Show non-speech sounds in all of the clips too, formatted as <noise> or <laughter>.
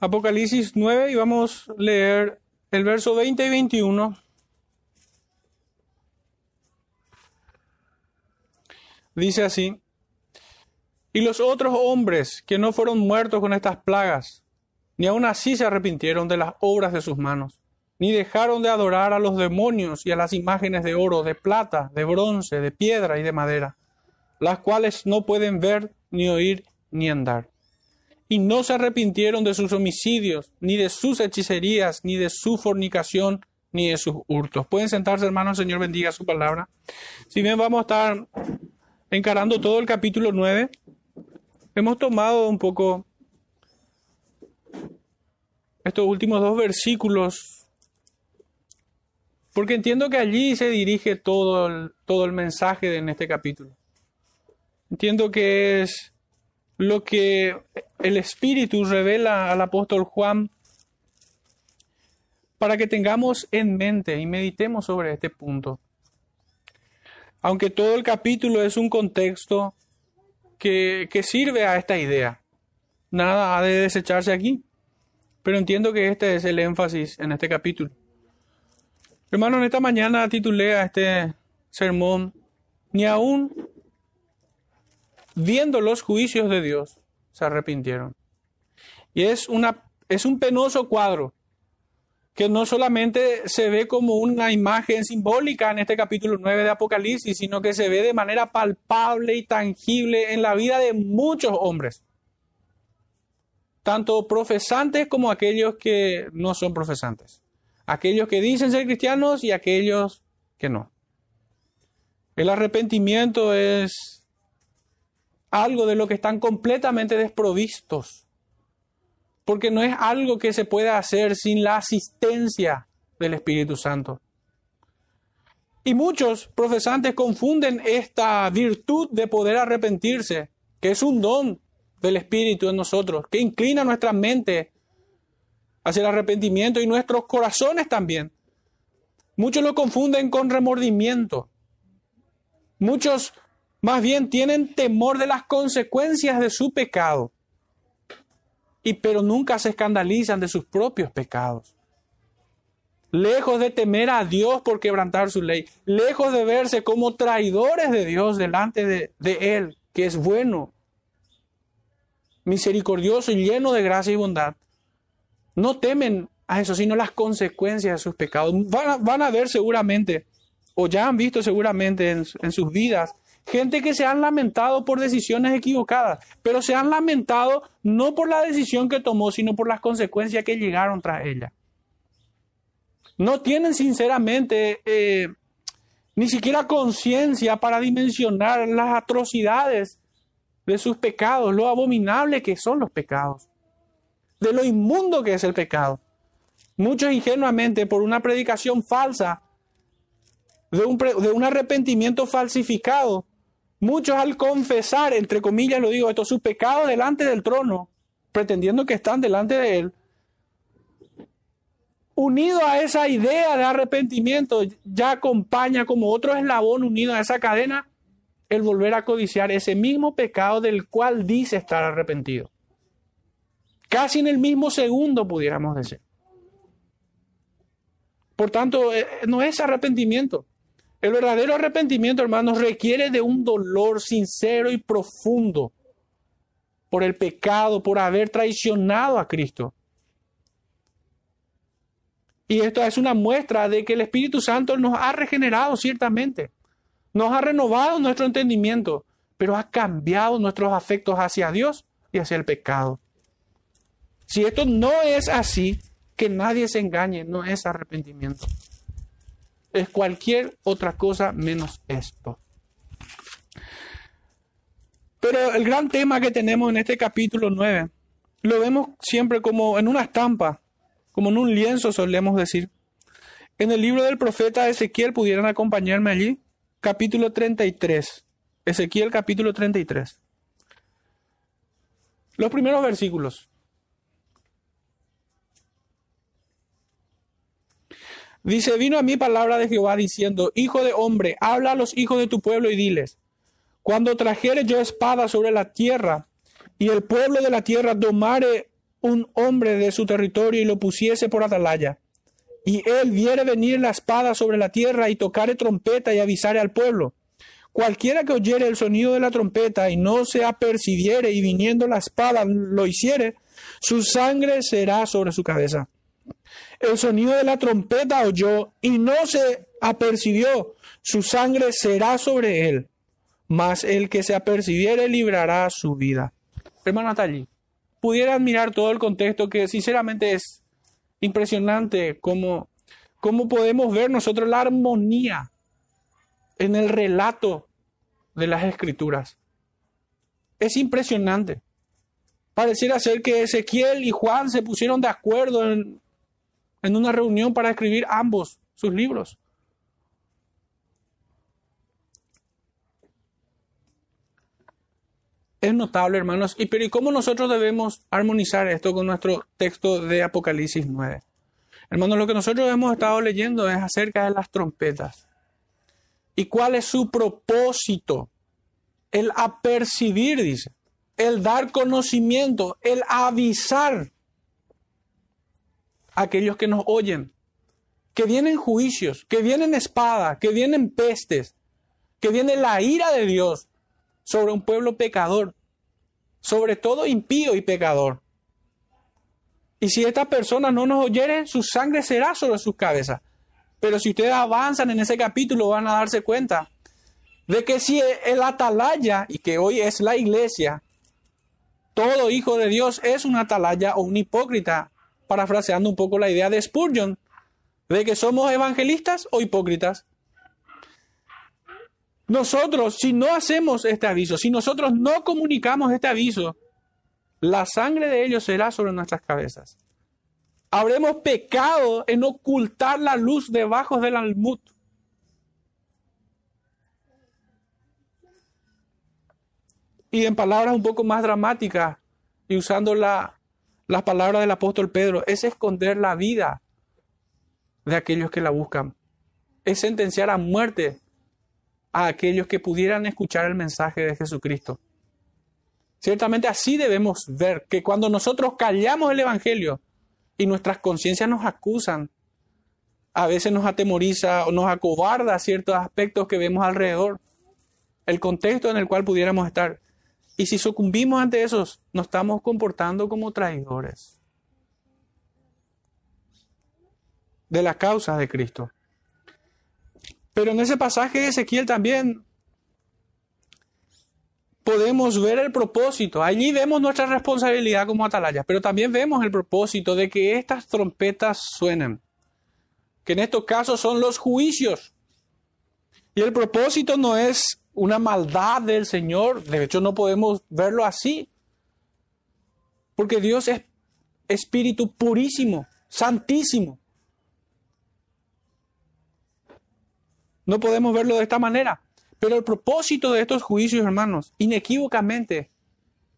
Apocalipsis 9 y vamos a leer el verso 20 y 21. Dice así, y los otros hombres que no fueron muertos con estas plagas, ni aun así se arrepintieron de las obras de sus manos, ni dejaron de adorar a los demonios y a las imágenes de oro, de plata, de bronce, de piedra y de madera, las cuales no pueden ver, ni oír, ni andar. Y no se arrepintieron de sus homicidios, ni de sus hechicerías, ni de su fornicación, ni de sus hurtos. Pueden sentarse, hermanos, Señor bendiga su palabra. Si bien vamos a estar encarando todo el capítulo 9, hemos tomado un poco estos últimos dos versículos, porque entiendo que allí se dirige todo el, todo el mensaje en este capítulo. Entiendo que es lo que el Espíritu revela al apóstol Juan para que tengamos en mente y meditemos sobre este punto. Aunque todo el capítulo es un contexto que, que sirve a esta idea, nada ha de desecharse aquí. Pero entiendo que este es el énfasis en este capítulo. Hermano, en esta mañana titulé a este sermón, ni aún viendo los juicios de Dios, se arrepintieron. Y es, una, es un penoso cuadro que no solamente se ve como una imagen simbólica en este capítulo 9 de Apocalipsis, sino que se ve de manera palpable y tangible en la vida de muchos hombres tanto profesantes como aquellos que no son profesantes, aquellos que dicen ser cristianos y aquellos que no. El arrepentimiento es algo de lo que están completamente desprovistos, porque no es algo que se pueda hacer sin la asistencia del Espíritu Santo. Y muchos profesantes confunden esta virtud de poder arrepentirse, que es un don del Espíritu en nosotros, que inclina nuestra mente hacia el arrepentimiento y nuestros corazones también. Muchos lo confunden con remordimiento. Muchos más bien tienen temor de las consecuencias de su pecado. Y pero nunca se escandalizan de sus propios pecados. Lejos de temer a Dios por quebrantar su ley, lejos de verse como traidores de Dios delante de, de Él, que es bueno misericordioso y lleno de gracia y bondad, no temen a eso, sino las consecuencias de sus pecados. Van a, ver seguramente, o ya han visto seguramente en, en sus vidas, gente que se han lamentado por decisiones equivocadas, pero se han lamentado no por la decisión que tomó, sino por las consecuencias que llegaron tras ella. No tienen sinceramente eh, ni siquiera conciencia para dimensionar las atrocidades de sus pecados, lo abominable que son los pecados, de lo inmundo que es el pecado. Muchos ingenuamente por una predicación falsa, de un, de un arrepentimiento falsificado, muchos al confesar, entre comillas lo digo, esto, sus pecados delante del trono, pretendiendo que están delante de él, unido a esa idea de arrepentimiento, ya acompaña como otro eslabón unido a esa cadena el volver a codiciar ese mismo pecado del cual dice estar arrepentido. Casi en el mismo segundo, pudiéramos decir. Por tanto, eh, no es arrepentimiento. El verdadero arrepentimiento, hermanos, requiere de un dolor sincero y profundo por el pecado, por haber traicionado a Cristo. Y esto es una muestra de que el Espíritu Santo nos ha regenerado ciertamente nos ha renovado nuestro entendimiento, pero ha cambiado nuestros afectos hacia Dios y hacia el pecado. Si esto no es así, que nadie se engañe, no es arrepentimiento. Es cualquier otra cosa menos esto. Pero el gran tema que tenemos en este capítulo 9, lo vemos siempre como en una estampa, como en un lienzo solemos decir. En el libro del profeta Ezequiel, pudieran acompañarme allí capítulo 33. Ezequiel capítulo 33. Los primeros versículos. Dice, vino a mí palabra de Jehová diciendo, Hijo de hombre, habla a los hijos de tu pueblo y diles, cuando trajere yo espada sobre la tierra, y el pueblo de la tierra tomare un hombre de su territorio y lo pusiese por atalaya, y él viere venir la espada sobre la tierra y tocare trompeta y avisare al pueblo, cualquiera que oyere el sonido de la trompeta y no se apercibiere y viniendo la espada lo hiciere, su sangre será sobre su cabeza. El sonido de la trompeta oyó y no se apercibió, su sangre será sobre él, mas el que se apercibiere librará su vida. Hermano Natali, pudiera mirar todo el contexto que sinceramente es impresionante cómo, cómo podemos ver nosotros la armonía en el relato de las escrituras. Es impresionante. Pareciera ser que Ezequiel y Juan se pusieron de acuerdo en, en una reunión para escribir ambos sus libros. Es notable, hermanos. ¿Y, pero, ¿y cómo nosotros debemos armonizar esto con nuestro texto de Apocalipsis 9? Hermanos, lo que nosotros hemos estado leyendo es acerca de las trompetas. ¿Y cuál es su propósito? El apercibir, dice. El dar conocimiento, el avisar aquellos que nos oyen. Que vienen juicios, que vienen espada, que vienen pestes, que viene la ira de Dios sobre un pueblo pecador, sobre todo impío y pecador. Y si esta persona no nos oyere, su sangre será sobre sus cabezas. Pero si ustedes avanzan en ese capítulo van a darse cuenta de que si el atalaya, y que hoy es la iglesia, todo hijo de Dios es un atalaya o un hipócrita, parafraseando un poco la idea de Spurgeon, de que somos evangelistas o hipócritas. Nosotros, si no hacemos este aviso, si nosotros no comunicamos este aviso, la sangre de ellos será sobre nuestras cabezas. Habremos pecado en ocultar la luz debajo del almud. Y en palabras un poco más dramáticas, y usando la, las palabras del apóstol Pedro, es esconder la vida de aquellos que la buscan. Es sentenciar a muerte a aquellos que pudieran escuchar el mensaje de Jesucristo. Ciertamente así debemos ver que cuando nosotros callamos el Evangelio y nuestras conciencias nos acusan, a veces nos atemoriza o nos acobarda ciertos aspectos que vemos alrededor, el contexto en el cual pudiéramos estar. Y si sucumbimos ante esos, nos estamos comportando como traidores de la causa de Cristo. Pero en ese pasaje de Ezequiel también podemos ver el propósito. Allí vemos nuestra responsabilidad como atalayas, pero también vemos el propósito de que estas trompetas suenen. Que en estos casos son los juicios. Y el propósito no es una maldad del Señor. De hecho, no podemos verlo así. Porque Dios es espíritu purísimo, santísimo. No podemos verlo de esta manera. Pero el propósito de estos juicios, hermanos, inequívocamente,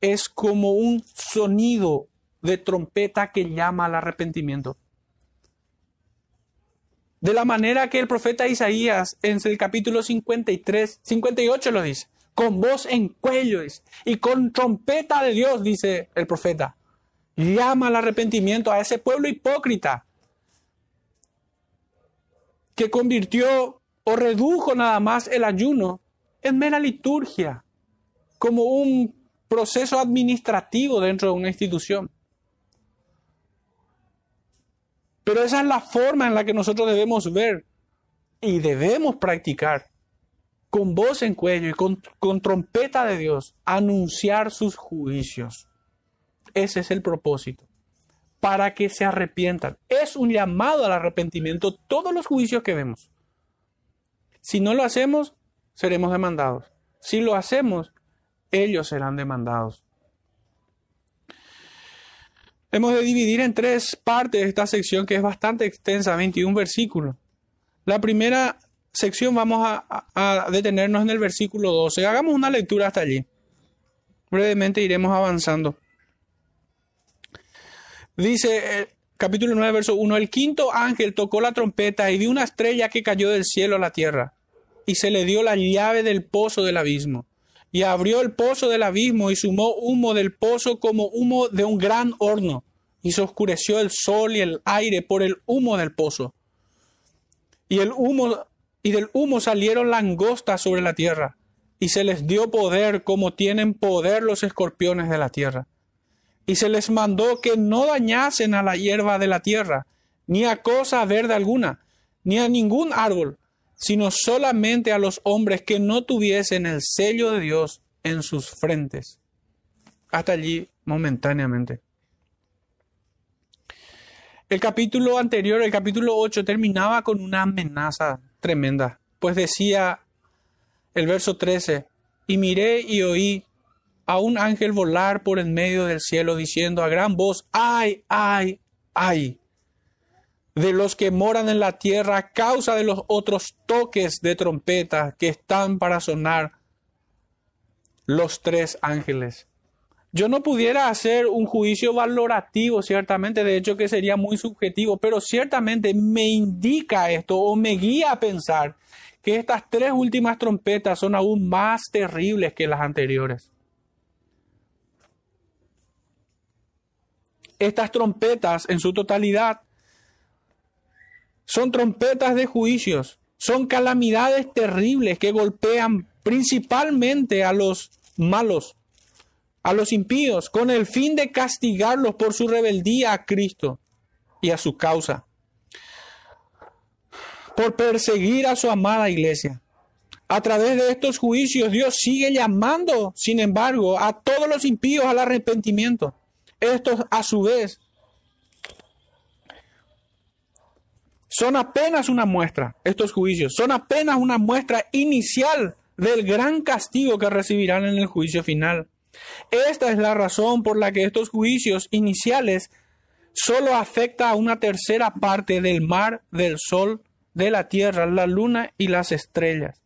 es como un sonido de trompeta que llama al arrepentimiento. De la manera que el profeta Isaías en el capítulo 53, 58 lo dice, con voz en cuello y con trompeta de Dios, dice el profeta, llama al arrepentimiento a ese pueblo hipócrita que convirtió o redujo nada más el ayuno en mera liturgia, como un proceso administrativo dentro de una institución. Pero esa es la forma en la que nosotros debemos ver y debemos practicar con voz en cuello y con, con, trompeta de Dios, anunciar sus juicios. Ese es el propósito, para que se arrepientan. Es un llamado al arrepentimiento todos los juicios que vemos. Si no lo hacemos, seremos demandados. Si lo hacemos, ellos serán demandados. Hemos de dividir en tres partes esta sección que es bastante extensa, 21 versículos. La primera sección vamos a, detenernos en el versículo 12. Hagamos una lectura hasta allí. Brevemente iremos avanzando. Dice eh, capítulo 9, verso 1, el quinto ángel tocó la trompeta y dio una estrella que cayó del cielo a la tierra, y se le dio la llave del pozo del abismo. Y abrió el pozo del abismo y sumó humo del pozo como humo de un gran horno, y se oscureció el sol y el aire por el humo del pozo. Y el humo y del humo salieron langostas sobre la tierra, y se les dio poder como tienen poder los escorpiones de la tierra. Y se les mandó que no dañasen a la hierba de la tierra, ni a cosa verde alguna, ni a ningún árbol, sino solamente a los hombres que no tuviesen el sello de Dios en sus frentes. Hasta allí momentáneamente. El capítulo anterior, el capítulo 8, terminaba con una amenaza tremenda, pues decía el verso 13, y miré y oí a un ángel volar por en medio del cielo diciendo a gran voz, ay, ay, ay, de los que moran en la tierra a causa de los otros toques de trompeta que están para sonar los tres ángeles. Yo no pudiera hacer un juicio valorativo, ciertamente, de hecho que sería muy subjetivo, pero ciertamente me indica esto o me guía a pensar que estas tres últimas trompetas son aún más terribles que las anteriores. Estas trompetas en su totalidad son trompetas de juicios, son calamidades terribles que golpean principalmente a los malos, a los impíos, con el fin de castigarlos por su rebeldía a Cristo y a su causa, por perseguir a su amada iglesia. A través de estos juicios Dios sigue llamando, sin embargo, a todos los impíos al arrepentimiento. Estos, a su vez, son apenas una muestra, estos juicios, son apenas una muestra inicial del gran castigo que recibirán en el juicio final. Esta es la razón por la que estos juicios iniciales solo afecta a una tercera parte del mar, del sol, de la tierra, la luna y las estrellas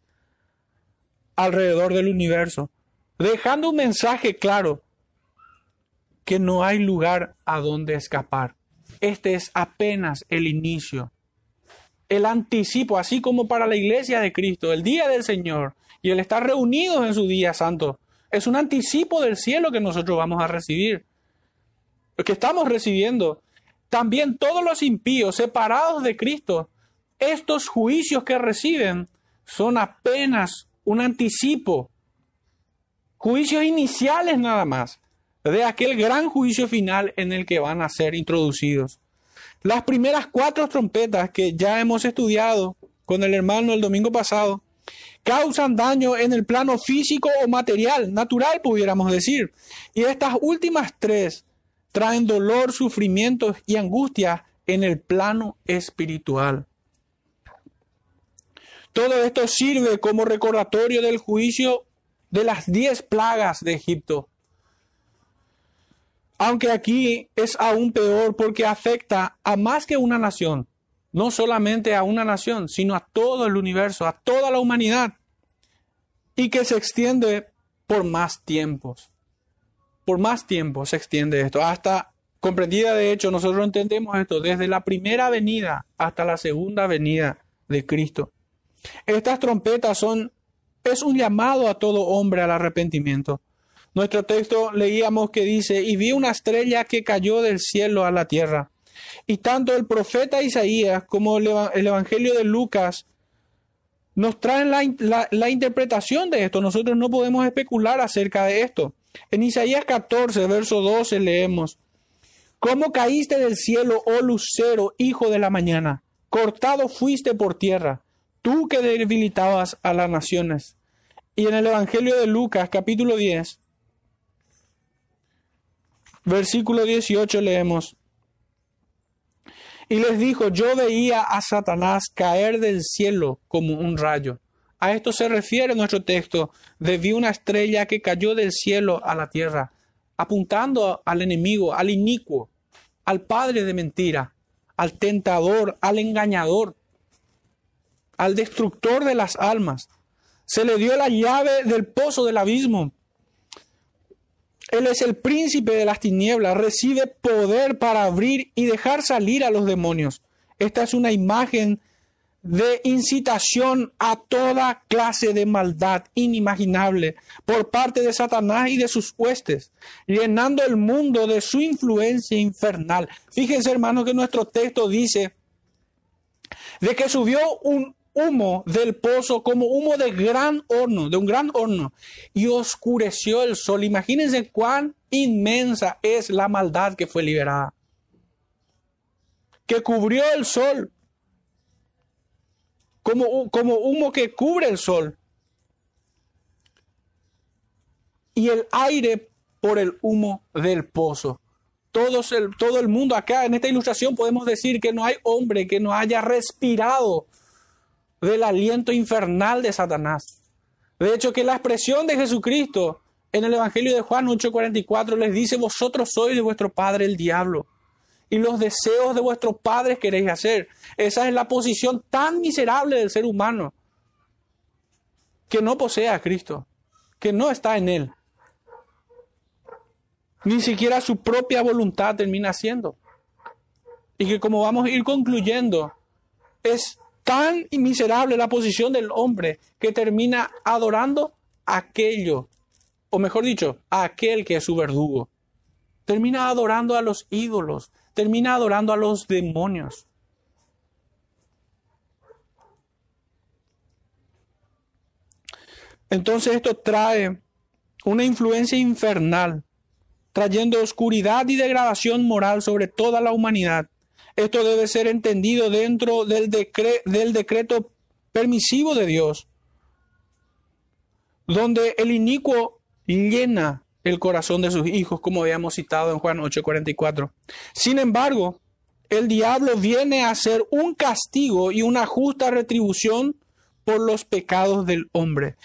alrededor del universo, dejando un mensaje claro que no hay lugar a donde escapar. Este es apenas el inicio el anticipo, así como para la iglesia de Cristo, el día del Señor y el estar reunidos en su día santo, es un anticipo del cielo que nosotros vamos a recibir, que estamos recibiendo. También todos los impíos separados de Cristo, estos juicios que reciben son apenas un anticipo, juicios iniciales nada más, de aquel gran juicio final en el que van a ser introducidos. Las primeras cuatro trompetas que ya hemos estudiado con el hermano el domingo pasado causan daño en el plano físico o material, natural pudiéramos decir. Y estas últimas tres traen dolor, sufrimiento y angustia en el plano espiritual. Todo esto sirve como recordatorio del juicio de las diez plagas de Egipto aunque aquí es aún peor porque afecta a más que una nación, no solamente a una nación, sino a todo el universo, a toda la humanidad, y que se extiende por más tiempos. Por más tiempo se extiende esto, hasta comprendida de hecho, nosotros entendemos esto desde la primera venida hasta la segunda venida de Cristo. Estas trompetas son es un llamado a todo hombre al arrepentimiento. Nuestro texto leíamos que dice, y vi una estrella que cayó del cielo a la tierra. Y tanto el profeta Isaías como el, Evangelio de Lucas nos traen la, la, interpretación de esto. Nosotros no podemos especular acerca de esto. En Isaías 14, verso 12 leemos, ¿Cómo caíste del cielo, oh lucero, hijo de la mañana? Cortado fuiste por tierra, tú que debilitabas a las naciones. Y en el Evangelio de Lucas, capítulo 10, Versículo 18 leemos. Y les dijo, yo veía a Satanás caer del cielo como un rayo. A esto se refiere nuestro texto de vi una estrella que cayó del cielo a la tierra, apuntando al enemigo, al inicuo, al padre de mentira, al tentador, al engañador, al destructor de las almas. Se le dio la llave del pozo del abismo él es el príncipe de las tinieblas, recibe poder para abrir y dejar salir a los demonios. Esta es una imagen de incitación a toda clase de maldad inimaginable por parte de Satanás y de sus huestes, llenando el mundo de su influencia infernal. Fíjense, hermanos, que nuestro texto dice de que subió un humo del pozo como humo de gran horno, de un gran horno, y oscureció el sol. Imagínense cuán inmensa es la maldad que fue liberada, que cubrió el sol como, como humo que cubre el sol. Y el aire por el humo del pozo. Todos el, todo el mundo acá en esta ilustración podemos decir que no hay hombre que no haya respirado del aliento infernal de Satanás. De hecho, que la expresión de Jesucristo en el Evangelio de Juan 8:44 les dice, vosotros sois de vuestro padre el diablo y los deseos de vuestros padres queréis hacer. Esa es la posición tan miserable del ser humano que no posee a Cristo, que no está en Él. Ni siquiera su propia voluntad termina haciendo. Y que como vamos a ir concluyendo, es tan miserable la posición del hombre que termina adorando aquello, o mejor dicho, a aquel que es su verdugo. Termina adorando a los ídolos, termina adorando a los demonios. Entonces esto trae una influencia infernal, trayendo oscuridad y degradación moral sobre toda la humanidad. Esto debe ser entendido dentro del, del decreto permisivo de Dios, donde el inicuo llena el corazón de sus hijos, como habíamos citado en Juan 8:44. Sin embargo, el diablo viene a ser un castigo y una justa retribución por los pecados del hombre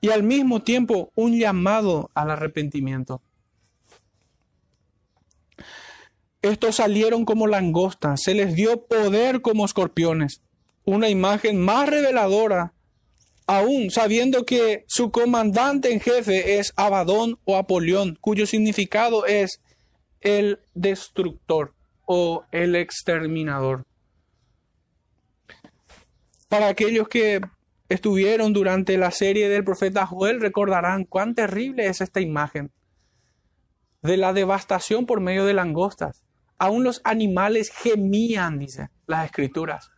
y al mismo tiempo un llamado al arrepentimiento. Estos salieron como langostas, se les dio poder como escorpiones, una imagen más reveladora aún sabiendo que su comandante en jefe es Abadón o Apolión, cuyo significado es el destructor o el exterminador. Para aquellos que estuvieron durante la serie del profeta Joel, recordarán cuán terrible es esta imagen de la devastación por medio de langostas. Aún los animales gemían, dice las escrituras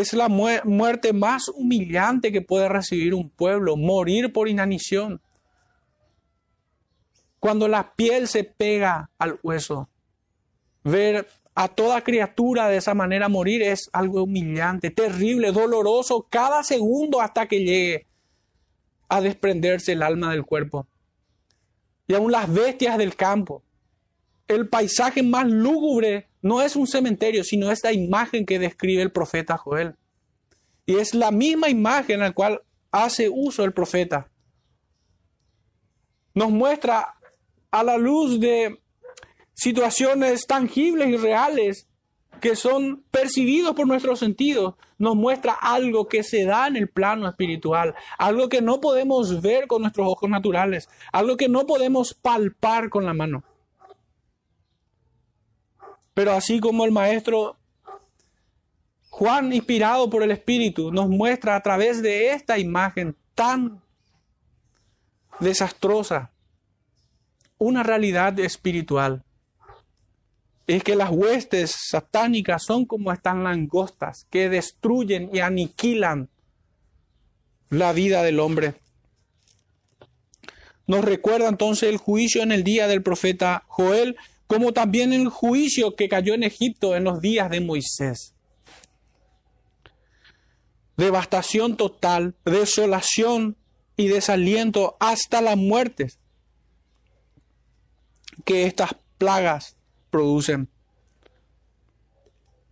es la muerte más humillante que puede recibir un pueblo, morir por inanición. Cuando la piel se pega al hueso, ver a toda criatura de esa manera morir es algo humillante, terrible, doloroso, cada segundo hasta que llegue a desprenderse el alma del cuerpo. Y aún las bestias del campo, el paisaje más lúgubre no es un cementerio, sino esta imagen que describe el profeta Joel. Y es la misma imagen en la cual hace uso el profeta. Nos muestra a la luz de situaciones tangibles y reales que son percibidos por nuestros sentidos, nos muestra algo que se da en el plano espiritual, algo que no podemos ver con nuestros ojos naturales, algo que no podemos palpar con la mano. Pero así como el maestro Juan, inspirado por el Espíritu, nos muestra a través de esta imagen tan desastrosa una realidad espiritual. Es que las huestes satánicas son como estas langostas que destruyen y aniquilan la vida del hombre. Nos recuerda entonces el juicio en el día del profeta Joel como también el juicio que cayó en Egipto en los días de Moisés. Devastación total, desolación y desaliento hasta la muerte que estas plagas producen.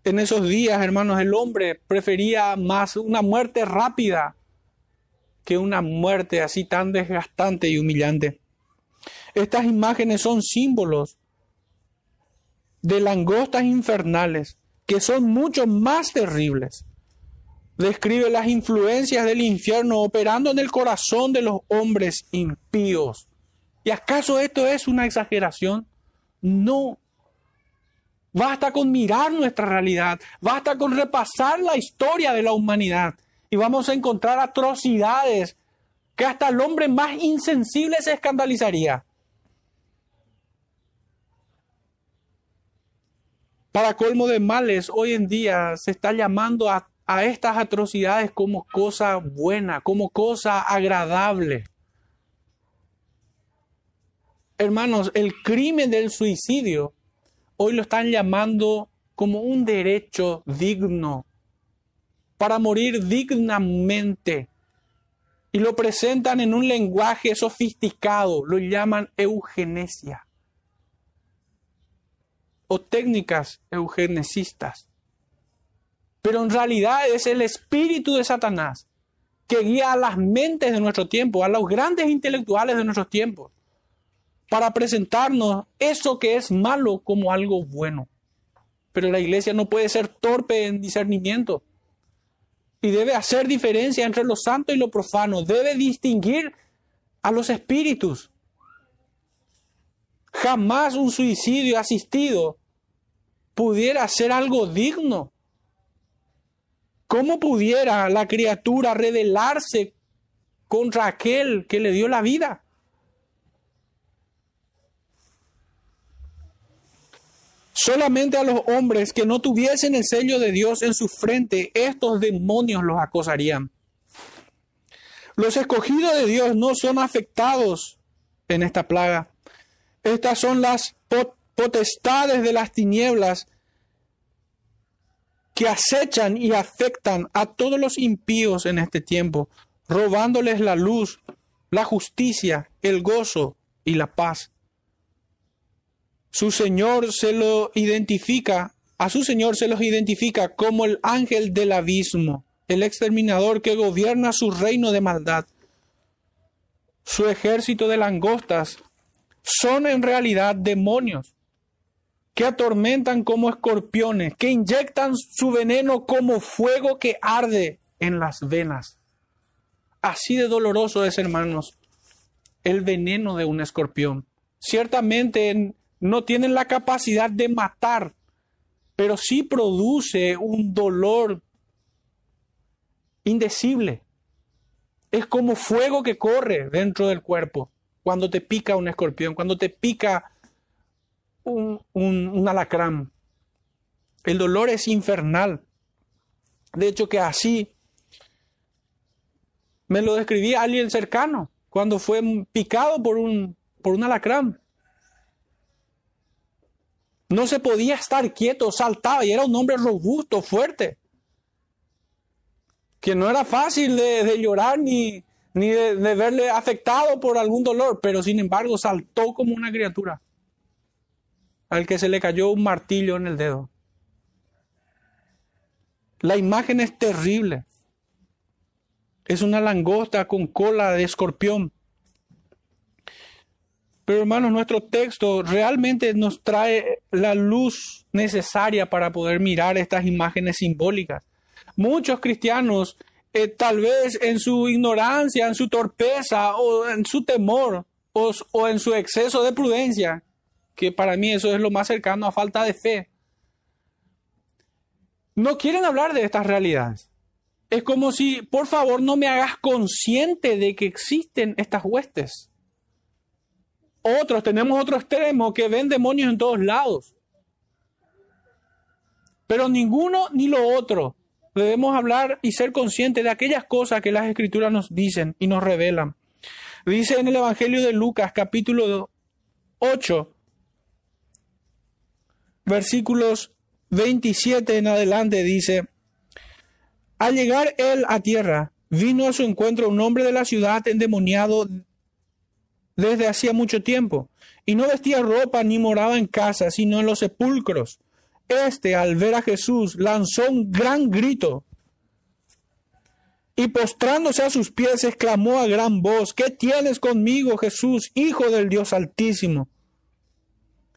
En esos días, hermanos, el hombre prefería más una muerte rápida que una muerte así tan desgastante y humillante. Estas imágenes son símbolos de langostas infernales que son mucho más terribles. Describe las influencias del infierno operando en el corazón de los hombres impíos. ¿Y acaso esto es una exageración? No. Basta con mirar nuestra realidad, basta con repasar la historia de la humanidad y vamos a encontrar atrocidades que hasta el hombre más insensible se escandalizaría. Para colmo de males, hoy en día se está llamando a, estas atrocidades como cosa buena, como cosa agradable. Hermanos, el crimen del suicidio hoy lo están llamando como un derecho digno, para morir dignamente. Y lo presentan en un lenguaje sofisticado, lo llaman eugenesia o técnicas eugenesistas. Pero en realidad es el espíritu de Satanás que guía a las mentes de nuestro tiempo, a los grandes intelectuales de nuestros tiempos, para presentarnos eso que es malo como algo bueno. Pero la iglesia no puede ser torpe en discernimiento y debe hacer diferencia entre lo santo y lo profano, debe distinguir a los espíritus. Jamás un suicidio asistido pudiera ser algo digno. ¿Cómo pudiera la criatura rebelarse contra aquel que le dio la vida? Solamente a los hombres que no tuviesen el sello de Dios en su frente, estos demonios los acosarían. Los escogidos de Dios no son afectados en esta plaga. Estas son las potestades de las tinieblas que acechan y afectan a todos los impíos en este tiempo, robándoles la luz, la justicia, el gozo y la paz. Su Señor se lo identifica, a su Señor se los identifica como el ángel del abismo, el exterminador que gobierna su reino de maldad. Su ejército de langostas son en realidad demonios que atormentan como escorpiones, que inyectan su veneno como fuego que arde en las venas. Así de doloroso es, hermanos, el veneno de un escorpión. Ciertamente no tienen la capacidad de matar, pero sí produce un dolor indecible. Es como fuego que corre dentro del cuerpo cuando te pica un escorpión, cuando te pica un, alacrán. El dolor es infernal. De hecho que así me lo describía alguien cercano cuando fue picado por un, por un alacrán. No se podía estar quieto, saltaba y era un hombre robusto, fuerte. Que no era fácil de llorar ni, ni de, verle afectado por algún dolor, pero sin embargo saltó como una criatura al que se le cayó un martillo en el dedo. La imagen es terrible. Es una langosta con cola de escorpión. Pero hermanos, nuestro texto realmente nos trae la luz necesaria para poder mirar estas imágenes simbólicas. Muchos cristianos eh, tal vez en su ignorancia, en su torpeza o en su temor o, o en su exceso de prudencia, que para mí eso es lo más cercano a falta de fe, no quieren hablar de estas realidades. Es como si, por favor, no me hagas consciente de que existen estas huestes. Otros, tenemos otro extremo que ven demonios en todos lados. Pero ninguno ni lo otro debemos hablar y ser conscientes de aquellas cosas que las escrituras nos dicen y nos revelan. Dice en el Evangelio de Lucas capítulo 8, versículos 27 en adelante, dice, al llegar él a tierra, vino a su encuentro un hombre de la ciudad endemoniado desde hacía mucho tiempo, y no vestía ropa ni moraba en casa, sino en los sepulcros este, al ver a Jesús, lanzó un gran grito y postrándose a sus pies exclamó a gran voz, ¿qué tienes conmigo, Jesús, Hijo del Dios Altísimo?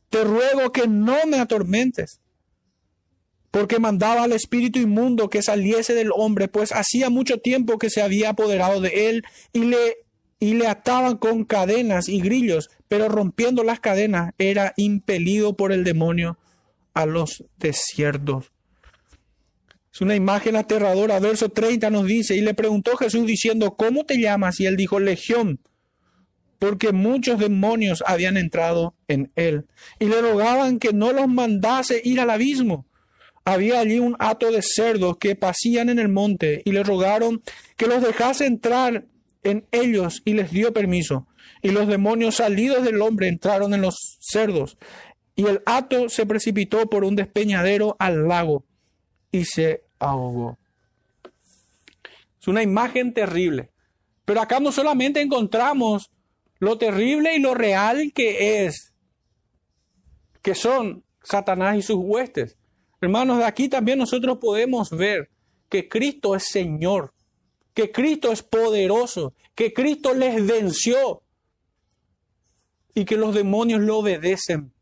Te ruego que no me atormentes, porque mandaba al espíritu inmundo que saliese del hombre, pues hacía mucho tiempo que se había apoderado de él y le, y le ataban con cadenas y grillos, pero rompiendo las cadenas era impelido por el demonio a los desiertos. Es una imagen aterradora. Verso 30 nos dice, y le preguntó Jesús diciendo, ¿cómo te llamas? Y él dijo, Legión, porque muchos demonios habían entrado en él. Y le rogaban que no los mandase ir al abismo. Había allí un hato de cerdos que pasían en el monte, y le rogaron que los dejase entrar en ellos, y les dio permiso. Y los demonios salidos del hombre entraron en los cerdos, y el hato se precipitó por un despeñadero al lago y se ahogó. Es una imagen terrible. Pero acá no solamente encontramos lo terrible y lo real que es, que son Satanás y sus huestes. Hermanos, de aquí también nosotros podemos ver que Cristo es Señor, que Cristo es poderoso, que Cristo les venció y que los demonios lo obedecen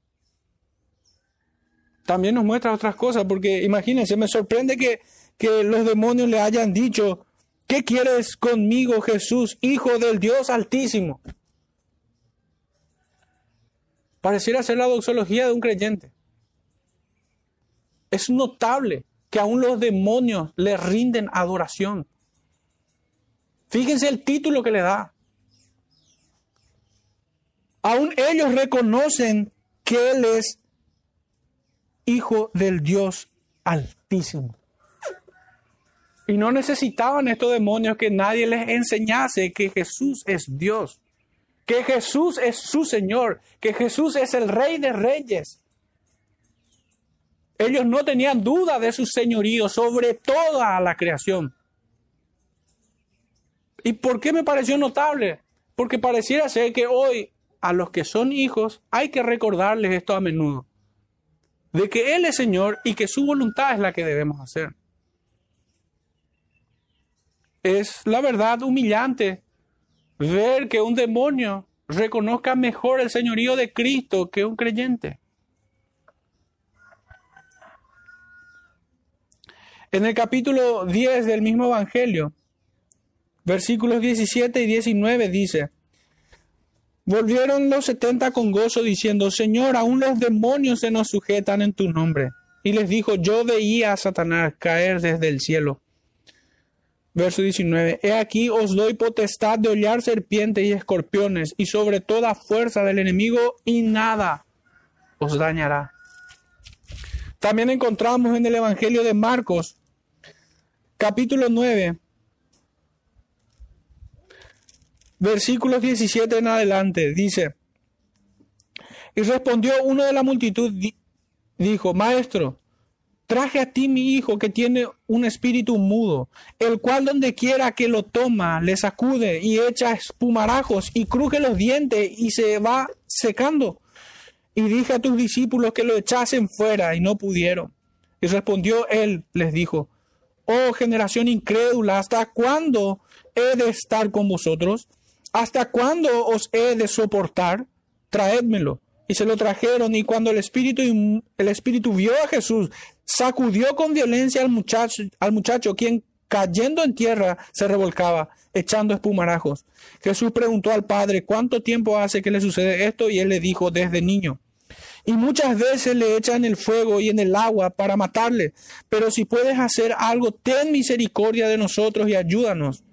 también nos muestra otras cosas, porque imagínense, me sorprende que, que los demonios le hayan dicho, ¿qué quieres conmigo, Jesús, Hijo del Dios Altísimo? Pareciera ser la doxología de un creyente. Es notable que aún los demonios le rinden adoración. Fíjense el título que le da. Aún ellos reconocen que Él es hijo del Dios altísimo. Y no necesitaban estos demonios que nadie les enseñase que Jesús es Dios, que Jesús es su Señor, que Jesús es el Rey de Reyes. Ellos no tenían duda de su señorío sobre toda la creación. ¿Y por qué me pareció notable? Porque pareciera ser que hoy a los que son hijos hay que recordarles esto a menudo de que Él es Señor y que su voluntad es la que debemos hacer. Es la verdad humillante ver que un demonio reconozca mejor el señorío de Cristo que un creyente. En el capítulo 10 del mismo Evangelio, versículos 17 y 19 dice, Volvieron los setenta con gozo diciendo, Señor, aún los demonios se nos sujetan en tu nombre. Y les dijo, yo veía a Satanás caer desde el cielo. Verso 19, He aquí os doy potestad de hollar serpientes y escorpiones y sobre toda fuerza del enemigo y nada os dañará. También encontramos en el Evangelio de Marcos, capítulo 9, versículos 17 en adelante, dice, y respondió uno de la multitud, dijo, Maestro, traje a ti mi hijo que tiene un espíritu mudo, el cual donde quiera que lo toma, le sacude y echa espumarajos y cruje los dientes y se va secando. Y dije a tus discípulos que lo echasen fuera y no pudieron. Y respondió él, les dijo, Oh generación incrédula, ¿hasta cuándo he de estar con vosotros? ¿Hasta cuándo os he de soportar? Traédmelo. Y se lo trajeron, y cuando el espíritu, el espíritu vio a Jesús, sacudió con violencia al muchacho, al muchacho, quien cayendo en tierra se revolcaba, echando espumarajos. Jesús preguntó al padre, ¿cuánto tiempo hace que le sucede esto? Y él le dijo, desde niño. Y muchas veces le echan el fuego y en el agua para matarle. Pero si puedes hacer algo, ten misericordia de nosotros y ayúdanos.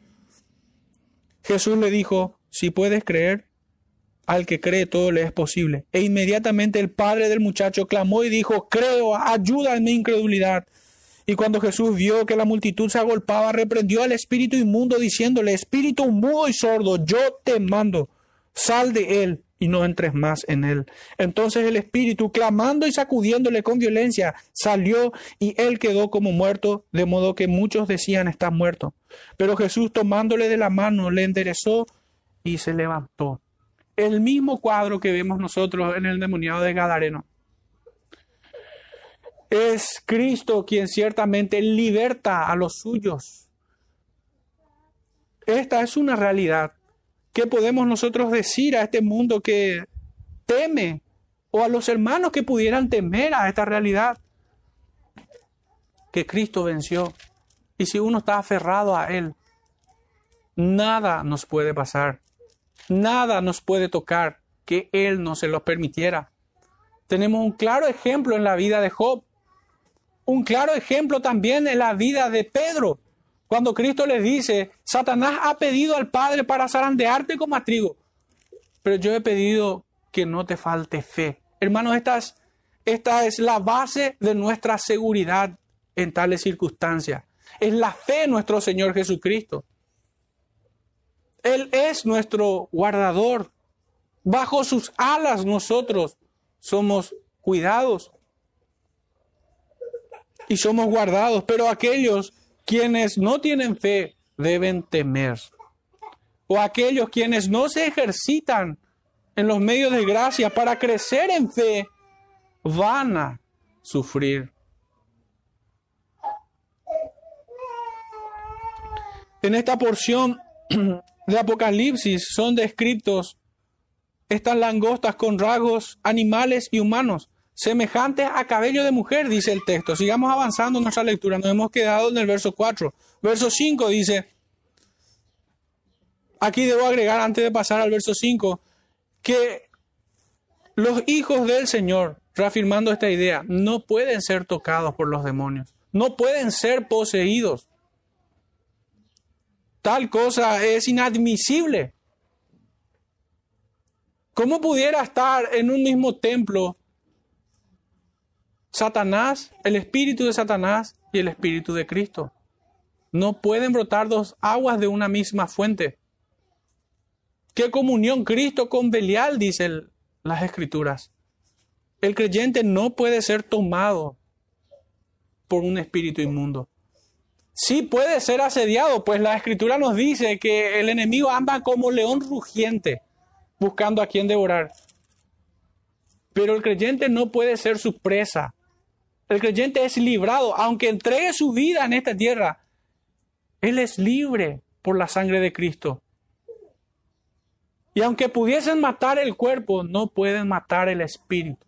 Jesús le dijo, si puedes creer, al que cree todo le es posible. E inmediatamente el padre del muchacho clamó y dijo, creo, ayuda en mi incredulidad. Y cuando Jesús vio que la multitud se agolpaba, reprendió al espíritu inmundo diciéndole, espíritu mudo y sordo, yo te mando, sal de él y no entres más en él. Entonces el espíritu, clamando y sacudiéndole con violencia, salió y él quedó como muerto, de modo que muchos decían está muerto. Pero Jesús tomándole de la mano le enderezó y se levantó. El mismo cuadro que vemos nosotros en el demoniado de Gadareno. Es Cristo quien ciertamente liberta a los suyos. Esta es una realidad ¿Qué podemos nosotros decir a este mundo que teme o a los hermanos que pudieran temer a esta realidad? Que Cristo venció. Y si uno está aferrado a Él, nada nos puede pasar. Nada nos puede tocar que Él no se lo permitiera. Tenemos un claro ejemplo en la vida de Job. Un claro ejemplo también en la vida de Pedro. Cuando Cristo les dice, Satanás ha pedido al Padre para zarandearte como a trigo, pero yo he pedido que no te falte fe. Hermanos, esta es, esta es la base de nuestra seguridad en tales circunstancias. Es la fe en nuestro Señor Jesucristo. Él es nuestro guardador. Bajo sus alas nosotros somos cuidados y somos guardados, pero aquellos quienes no tienen fe deben temer. O aquellos quienes no se ejercitan en los medios de gracia para crecer en fe van a sufrir. En esta porción <clears throat> de Apocalipsis son descritos estas langostas con rasgos animales y humanos, semejantes a cabello de mujer, dice el texto. Sigamos avanzando en nuestra lectura. Nos hemos quedado en el verso 4. Verso 5 dice, aquí debo agregar antes de pasar al verso 5, que los hijos del Señor, reafirmando esta idea, no pueden ser tocados por los demonios, no pueden ser poseídos. Tal cosa es inadmisible. ¿Cómo pudiera estar en un mismo templo Satanás, el espíritu de Satanás y el espíritu de Cristo? No pueden brotar dos aguas de una misma fuente. ¿Qué comunión Cristo con Belial? Dicen las escrituras. El creyente no puede ser tomado por un espíritu inmundo sí puede ser asediado, pues la escritura nos dice que el enemigo anda como león rugiente, buscando a quien devorar. Pero el creyente no puede ser su presa. El creyente es librado, aunque entregue su vida en esta tierra. Él es libre por la sangre de Cristo. Y aunque pudiesen matar el cuerpo, no pueden matar el espíritu.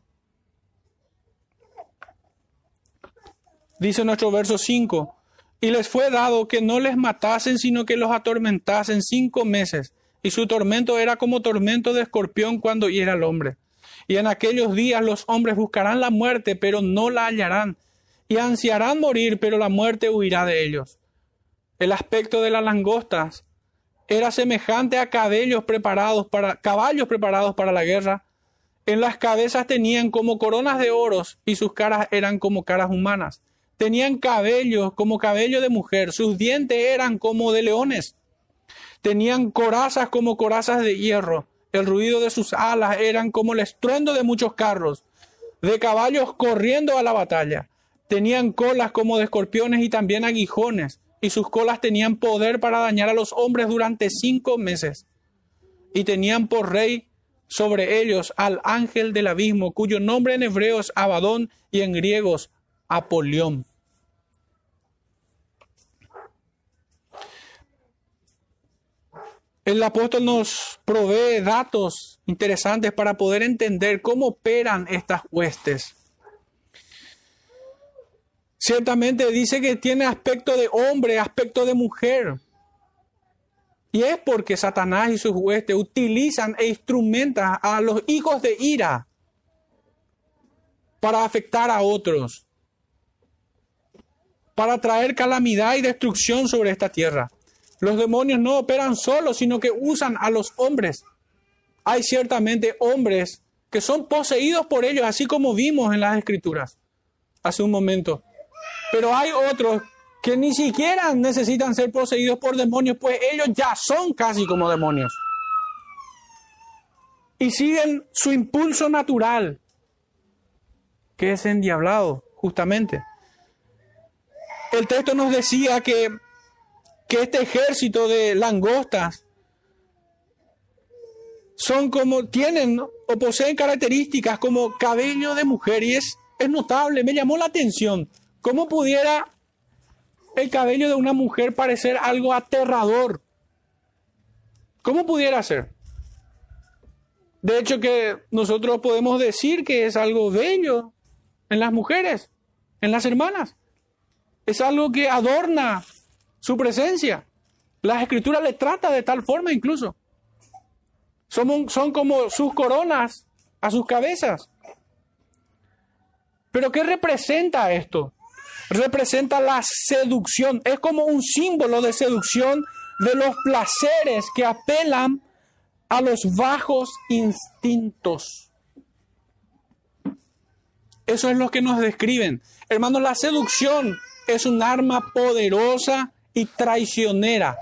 Dice nuestro verso 5, y les fue dado que no les matasen, sino que los atormentasen cinco meses. Y su tormento era como tormento de escorpión cuando hiera al hombre. Y en aquellos días los hombres buscarán la muerte, pero no la hallarán. Y ansiarán morir, pero la muerte huirá de ellos. El aspecto de las langostas era semejante a caballos preparados para, caballos preparados para la guerra. En las cabezas tenían como coronas de oros y sus caras eran como caras humanas Tenían cabello como cabello de mujer, sus dientes eran como de leones. Tenían corazas como corazas de hierro. El ruido de sus alas eran como el estruendo de muchos carros, de caballos corriendo a la batalla. Tenían colas como de escorpiones y también aguijones, y sus colas tenían poder para dañar a los hombres durante cinco meses. Y tenían por rey sobre ellos al ángel del abismo, cuyo nombre en hebreo es Abadón y en griegos Apolión. El apóstol nos provee datos interesantes para poder entender cómo operan estas huestes. Ciertamente dice que tiene aspecto de hombre, aspecto de mujer. Y es porque Satanás y sus huestes utilizan e instrumentan a los hijos de ira para afectar a otros para traer calamidad y destrucción sobre esta tierra. Los demonios no operan solos, sino que usan a los hombres. Hay ciertamente hombres que son poseídos por ellos, así como vimos en las escrituras hace un momento. Pero hay otros que ni siquiera necesitan ser poseídos por demonios, pues ellos ya son casi como demonios. Y siguen su impulso natural, que es endiablado, justamente el texto nos decía que, que este ejército de langostas son como, tienen o poseen características como cabello de mujer y es, es notable, me llamó la atención. ¿Cómo pudiera el cabello de una mujer parecer algo aterrador? ¿Cómo pudiera ser? De hecho que nosotros podemos decir que es algo bello en las mujeres, en las hermanas es algo que adorna su presencia. Las escrituras le trata de tal forma incluso. Son, son como sus coronas a sus cabezas. Pero ¿qué representa esto? Representa la seducción. Es como un símbolo de seducción de los placeres que apelan a los bajos instintos. Eso es lo que nos describen. Hermanos, la seducción es un arma poderosa y traicionera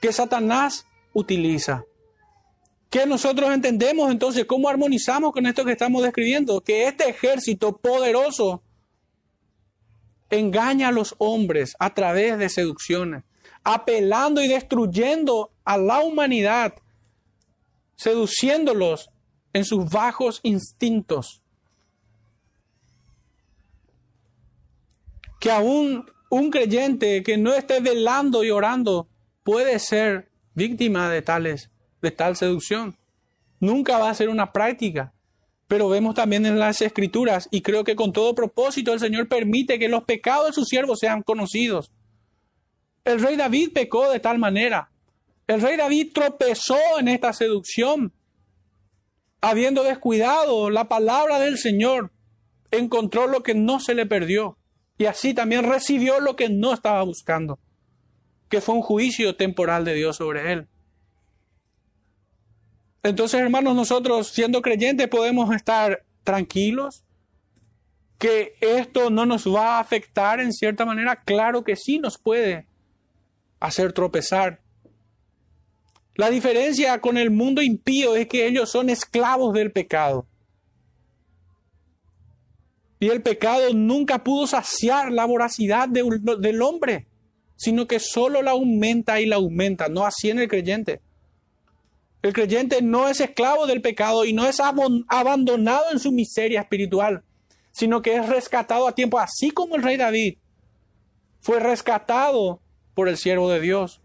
que Satanás utiliza. ¿Qué nosotros entendemos entonces? ¿Cómo armonizamos con esto que estamos describiendo? Que este ejército poderoso engaña a los hombres a través de seducciones, apelando y destruyendo a la humanidad, seduciéndolos en sus bajos instintos. Que aún un creyente que no esté velando y orando puede ser víctima de tales de tal seducción. Nunca va a ser una práctica. Pero vemos también en las escrituras, y creo que con todo propósito el Señor permite que los pecados de sus siervos sean conocidos. El rey David pecó de tal manera. El rey David tropezó en esta seducción, habiendo descuidado la palabra del Señor, encontró lo que no se le perdió, y así también recibió lo que no estaba buscando, que fue un juicio temporal de Dios sobre él. Entonces, hermanos, nosotros siendo creyentes podemos estar tranquilos que esto no nos va a afectar en cierta manera. Claro que sí nos puede hacer tropezar. La diferencia con el mundo impío es que ellos son esclavos del pecado. Y el pecado nunca pudo saciar la voracidad del hombre, sino que solo la aumenta y la aumenta, no así en el creyente. El creyente no es esclavo del pecado y no es abandonado en su miseria espiritual, sino que es rescatado a tiempo, así como el rey David fue rescatado por el siervo de Dios,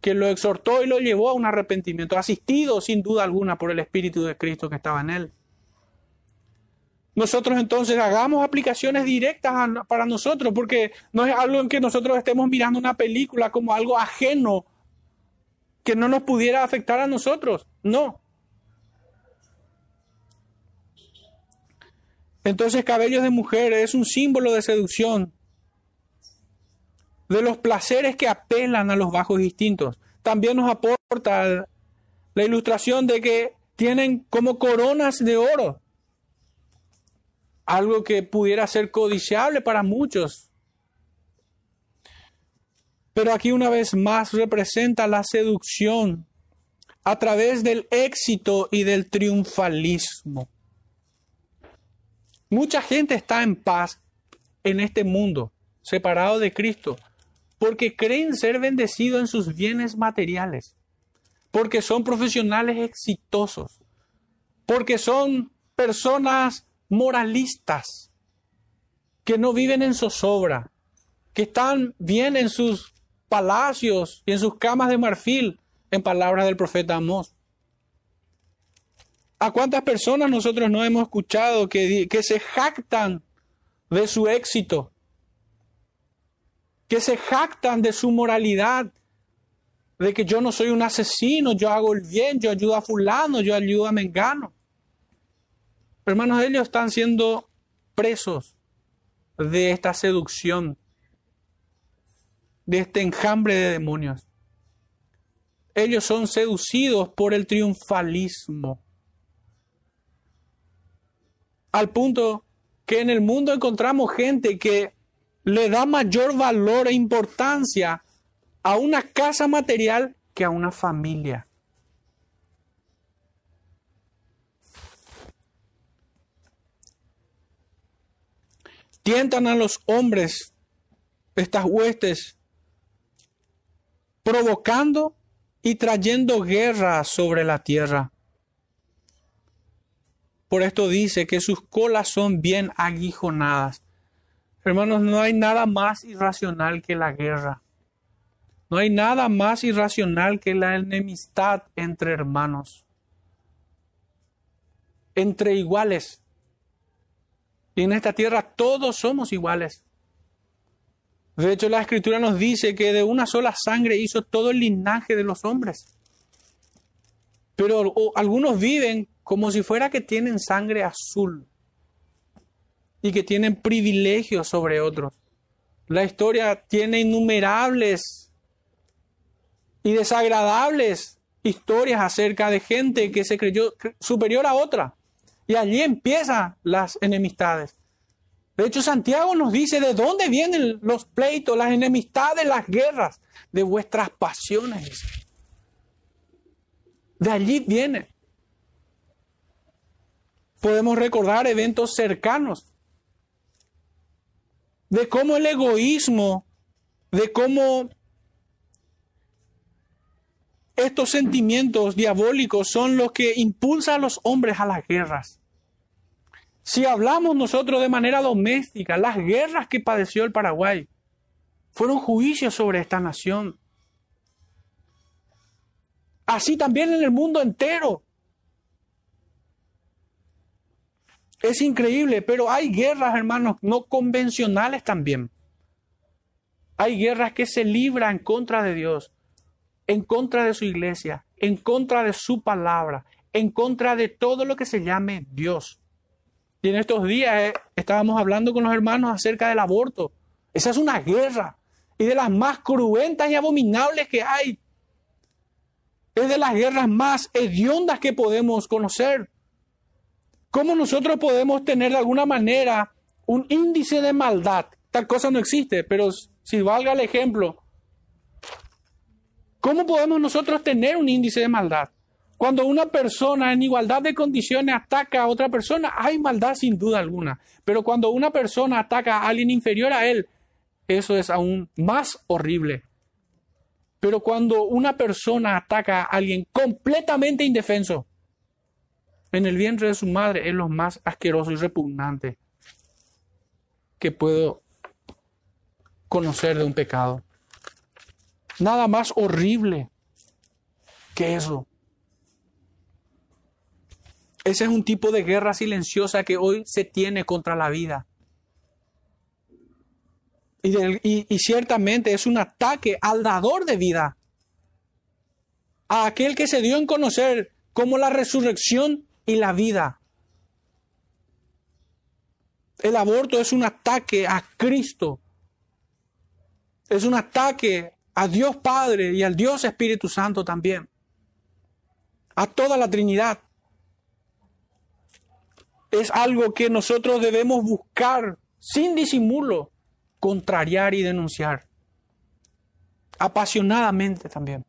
que lo exhortó y lo llevó a un arrepentimiento, asistido sin duda alguna por el Espíritu de Cristo que estaba en él. Nosotros entonces hagamos aplicaciones directas para nosotros, porque no es algo en que nosotros estemos mirando una película como algo ajeno que no nos pudiera afectar a nosotros. No. Entonces cabellos de mujer es un símbolo de seducción, de los placeres que apelan a los bajos instintos. También nos aporta la ilustración de que tienen como coronas de oro, algo que pudiera ser codiciable para muchos, pero aquí una vez más representa la seducción a través del éxito y del triunfalismo. Mucha gente está en paz en este mundo, separado de Cristo, porque creen ser bendecidos en sus bienes materiales, porque son profesionales exitosos, porque son personas moralistas, que no viven en zozobra, que están bien en sus palacios y en sus camas de marfil, en palabras del profeta Amós. ¿A cuántas personas nosotros no hemos escuchado que, que se jactan de su éxito? Que se jactan de su moralidad, de que yo no soy un asesino, yo hago el bien, yo ayudo a fulano, yo ayudo a mengano. Hermanos, ellos están siendo presos de esta seducción de este enjambre de demonios. Ellos son seducidos por el triunfalismo. Al punto que en el mundo encontramos gente que le da mayor valor e importancia a una casa material que a una familia. Tientan a los hombres estas huestes provocando y trayendo guerra sobre la tierra. Por esto dice que sus colas son bien aguijonadas. Hermanos, no hay nada más irracional que la guerra. No hay nada más irracional que la enemistad entre hermanos, entre iguales. Y en esta tierra todos somos iguales. De hecho, la escritura nos dice que de una sola sangre hizo todo el linaje de los hombres. Pero algunos viven como si fuera que tienen sangre azul. y que tienen privilegios sobre otros. La historia tiene innumerables y desagradables historias acerca de gente que se creyó superior a otra. Y allí empiezan las enemistades. De hecho, Santiago nos dice de dónde vienen los pleitos, las enemistades, las guerras, de vuestras pasiones. De allí viene. Podemos recordar eventos cercanos de cómo el egoísmo, de cómo estos sentimientos diabólicos son los que impulsan a los hombres a las guerras. Si hablamos nosotros de manera doméstica, las guerras que padeció el Paraguay fueron juicios sobre esta nación. Así también en el mundo entero. Es increíble, pero hay guerras, hermanos, no convencionales también. Hay guerras que se libran contra de Dios en contra de su iglesia, en contra de su palabra, en contra de todo lo que se llame Dios. Y en estos días eh, estábamos hablando con los hermanos acerca del aborto. Esa es una guerra y de las más cruentas y abominables que hay. Es de las guerras más hediondas que podemos conocer. ¿Cómo nosotros podemos tener de alguna manera un índice de maldad? Tal cosa no existe, pero si valga el ejemplo, ¿Cómo podemos nosotros tener un índice de maldad? Cuando una persona en igualdad de condiciones ataca a otra persona, hay maldad sin duda alguna. Pero cuando una persona ataca a alguien inferior a él, eso es aún más horrible. Pero cuando una persona ataca a alguien completamente indefenso, en el vientre de su madre es lo más asqueroso y repugnante que puedo conocer de un pecado. Nada más horrible que eso. Ese es un tipo de guerra silenciosa que hoy se tiene contra la vida. Y, ciertamente es un ataque al dador de vida, a aquel que se dio en conocer como la resurrección y la vida. El aborto es un ataque a Cristo. Es un ataque a Dios Padre y al Dios Espíritu Santo también, a toda la Trinidad. Es algo que nosotros debemos buscar sin disimulo, contrariar y denunciar, apasionadamente también.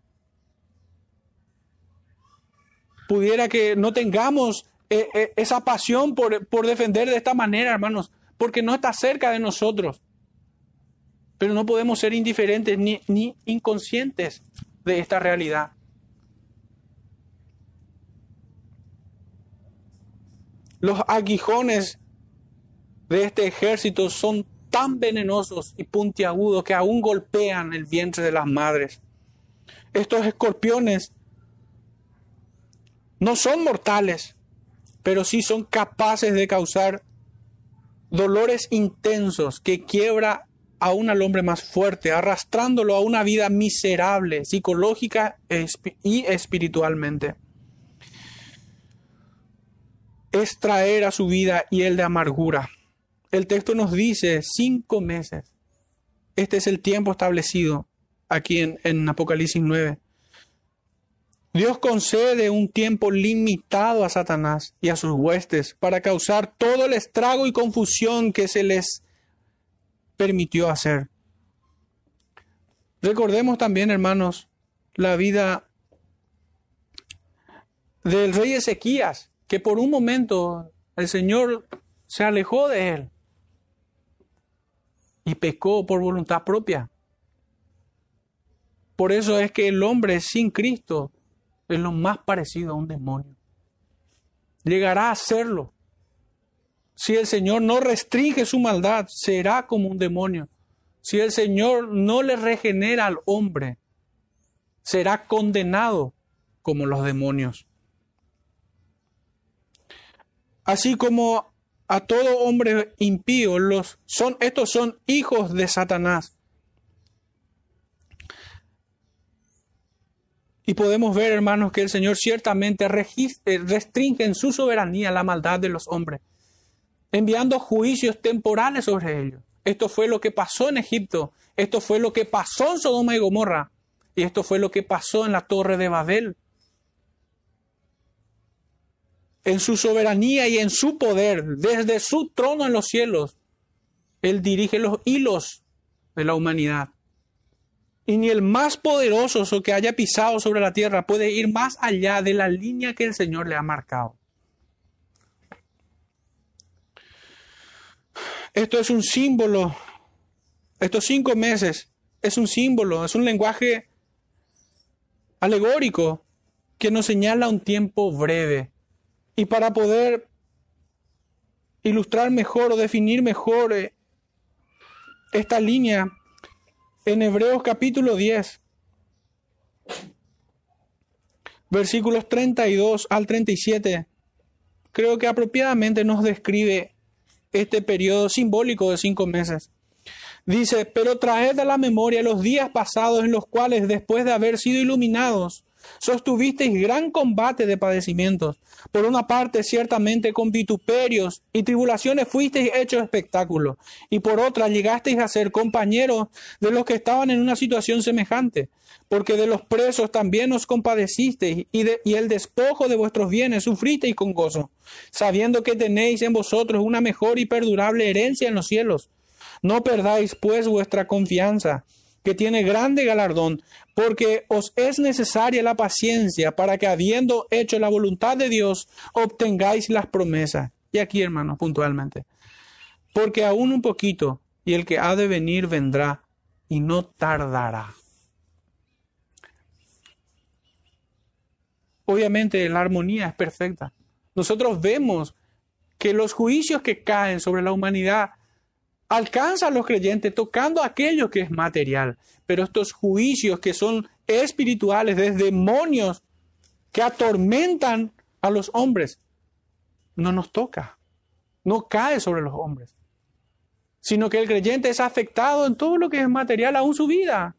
Pudiera que no tengamos eh, eh, esa pasión por, por defender de esta manera, hermanos, porque no está cerca de nosotros. Pero no podemos ser indiferentes ni, ni inconscientes de esta realidad. Los aguijones de este ejército son tan venenosos y puntiagudos que aún golpean el vientre de las madres. Estos escorpiones no son mortales, pero sí son capaces de causar dolores intensos que quiebra aún al hombre más fuerte, arrastrándolo a una vida miserable, psicológica y espiritualmente. Es traer a su vida y el de amargura. El texto nos dice cinco meses. Este es el tiempo establecido aquí en, en Apocalipsis 9. Dios concede un tiempo limitado a Satanás y a sus huestes para causar todo el estrago y confusión que se les permitió hacer. Recordemos también, hermanos, la vida del rey Ezequías, que por un momento el Señor se alejó de él y pecó por voluntad propia. Por eso es que el hombre sin Cristo es lo más parecido a un demonio. Llegará a serlo. Si el Señor no restringe su maldad, será como un demonio. Si el Señor no le regenera al hombre, será condenado como los demonios. Así como a todo hombre impío, los, son, estos son hijos de Satanás. Y podemos ver, hermanos, que el Señor ciertamente restringe en su soberanía la maldad de los hombres enviando juicios temporales sobre ellos. Esto fue lo que pasó en Egipto, esto fue lo que pasó en Sodoma y Gomorra, y esto fue lo que pasó en la torre de Babel. En su soberanía y en su poder, desde su trono en los cielos, Él dirige los hilos de la humanidad. Y ni el más poderoso que haya pisado sobre la tierra puede ir más allá de la línea que el Señor le ha marcado. Esto es un símbolo. Estos cinco meses es un símbolo, es un lenguaje alegórico que nos señala un tiempo breve. Y para poder ilustrar mejor o definir mejor eh, esta línea, en Hebreos capítulo 10, versículos 32 al 37, creo que apropiadamente nos describe este periodo simbólico de cinco meses. Dice, pero traed a la memoria los días pasados en los cuales, después de haber sido iluminados, sostuvisteis gran combate de padecimientos. Por una parte, ciertamente con vituperios y tribulaciones fuisteis hechos espectáculo, y por otra llegasteis a ser compañeros de los que estaban en una situación semejante, porque de los presos también os compadecisteis, y, y el despojo de vuestros bienes sufristeis con gozo, sabiendo que tenéis en vosotros una mejor y perdurable herencia en los cielos no perdáis pues vuestra confianza, que tiene grande galardón, porque os es necesaria la paciencia para que habiendo hecho la voluntad de Dios, obtengáis las promesas. Y aquí, hermanos, puntualmente. Porque aún un poquito, y el que ha de venir vendrá, y no tardará. Obviamente la armonía es perfecta. Nosotros vemos que los juicios que caen sobre la humanidad alcanza a los creyentes tocando aquello que es material. Pero estos juicios que son espirituales, de demonios que atormentan a los hombres, no nos toca, no cae sobre los hombres, sino que el creyente es afectado en todo lo que es material, aún su vida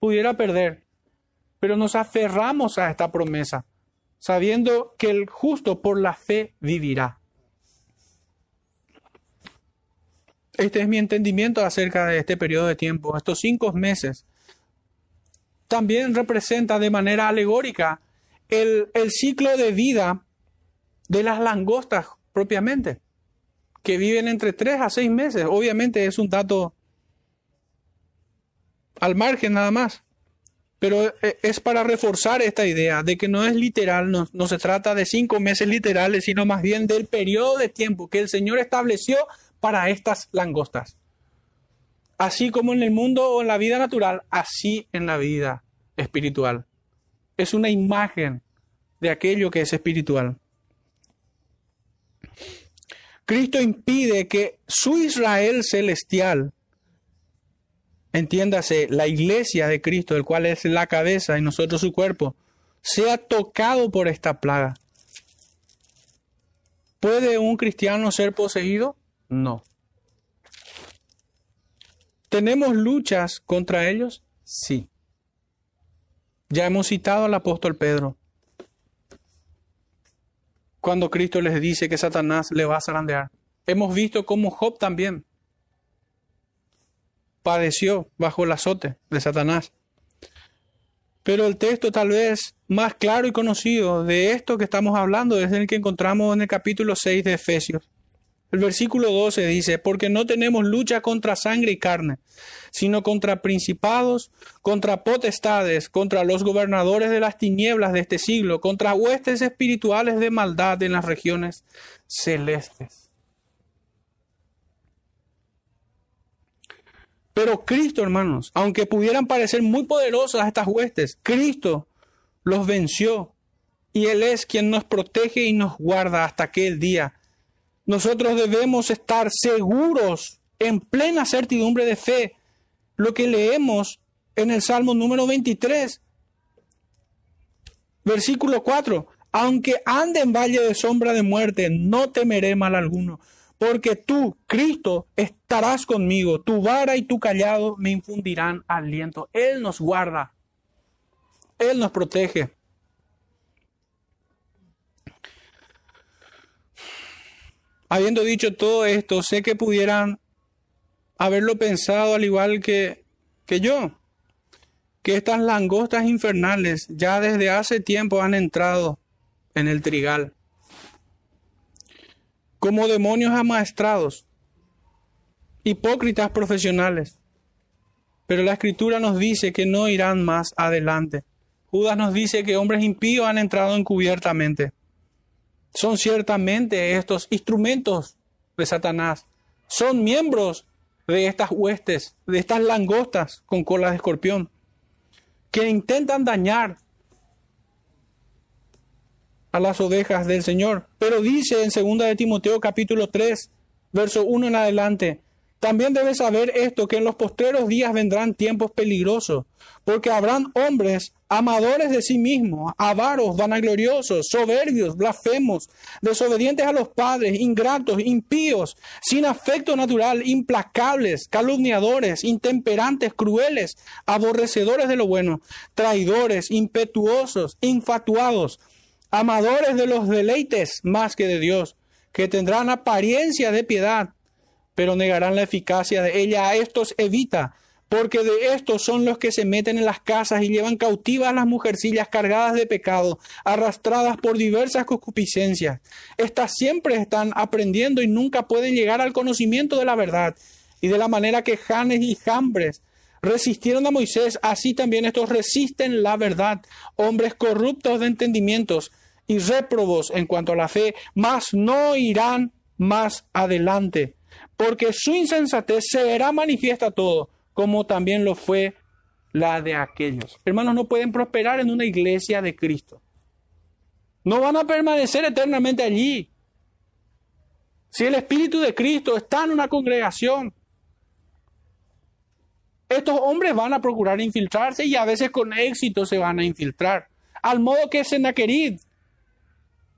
pudiera perder. Pero nos aferramos a esta promesa, sabiendo que el justo por la fe vivirá. Este es mi entendimiento acerca de este periodo de tiempo, estos cinco meses. También representa de manera alegórica el, ciclo de vida de las langostas propiamente, que viven entre tres a seis meses. Obviamente es un dato al margen nada más, pero e, es para reforzar esta idea de que no es literal, no, no se trata de cinco meses literales, sino más bien del periodo de tiempo que el Señor estableció para estas langostas. Así como en el mundo o en la vida natural, así en la vida espiritual. Es una imagen de aquello que es espiritual. Cristo impide que su Israel celestial, entiéndase, la iglesia de Cristo, el cual es la cabeza y nosotros su cuerpo, sea tocado por esta plaga. ¿Puede un cristiano ser poseído? No. ¿Tenemos luchas contra ellos? Sí. Ya hemos citado al apóstol Pedro. Cuando Cristo les dice que Satanás le va a zarandear. Hemos visto cómo Job también padeció bajo el azote de Satanás. Pero el texto tal vez más claro y conocido de esto que estamos hablando es el que encontramos en el capítulo 6 de Efesios. El versículo 12 dice, porque no tenemos lucha contra sangre y carne, sino contra principados, contra potestades, contra los gobernadores de las tinieblas de este siglo, contra huestes espirituales de maldad en las regiones celestes. Pero Cristo, hermanos, aunque pudieran parecer muy poderosas estas huestes, Cristo los venció y Él es quien nos protege y nos guarda hasta aquel día nosotros debemos estar seguros, en plena certidumbre de fe, lo que leemos en el Salmo número 23, versículo 4. Aunque ande en valle de sombra de muerte, no temeré mal alguno, porque tú, Cristo, estarás conmigo, tu vara y tu callado me infundirán aliento. Él nos guarda, Él nos protege. Habiendo dicho todo esto, sé que pudieran haberlo pensado al igual que, que yo, que estas langostas infernales ya desde hace tiempo han entrado en el trigal, como demonios amaestrados, hipócritas profesionales. Pero la escritura nos dice que no irán más adelante. Judas nos dice que hombres impíos han entrado encubiertamente. Son ciertamente estos instrumentos de Satanás. Son miembros de estas huestes, de estas langostas con cola de escorpión, que intentan dañar a las ovejas del Señor. Pero dice en 2 de Timoteo capítulo 3, verso 1 en adelante, también debes saber esto, que en los postreros días vendrán tiempos peligrosos, porque habrán hombres amadores de sí mismos, avaros, vanagloriosos, soberbios, blasfemos, desobedientes a los padres, ingratos, impíos, sin afecto natural, implacables, calumniadores, intemperantes, crueles, aborrecedores de lo bueno, traidores, impetuosos, infatuados, amadores de los deleites más que de Dios, que tendrán apariencia de piedad pero negarán la eficacia de ella. A estos evita, porque de estos son los que se meten en las casas y llevan cautivas las mujercillas cargadas de pecado, arrastradas por diversas concupiscencias. Estas siempre están aprendiendo y nunca pueden llegar al conocimiento de la verdad. Y de la manera que Janes y Jambres resistieron a Moisés, así también estos resisten la verdad, hombres corruptos de entendimientos y réprobos en cuanto a la fe, mas no irán más adelante porque su insensatez será manifiesta a todo, como también lo fue la de aquellos. Hermanos, no pueden prosperar en una iglesia de Cristo. No van a permanecer eternamente allí. Si el Espíritu de Cristo está en una congregación, estos hombres van a procurar infiltrarse y a veces con éxito se van a infiltrar. Al modo que Sennacherib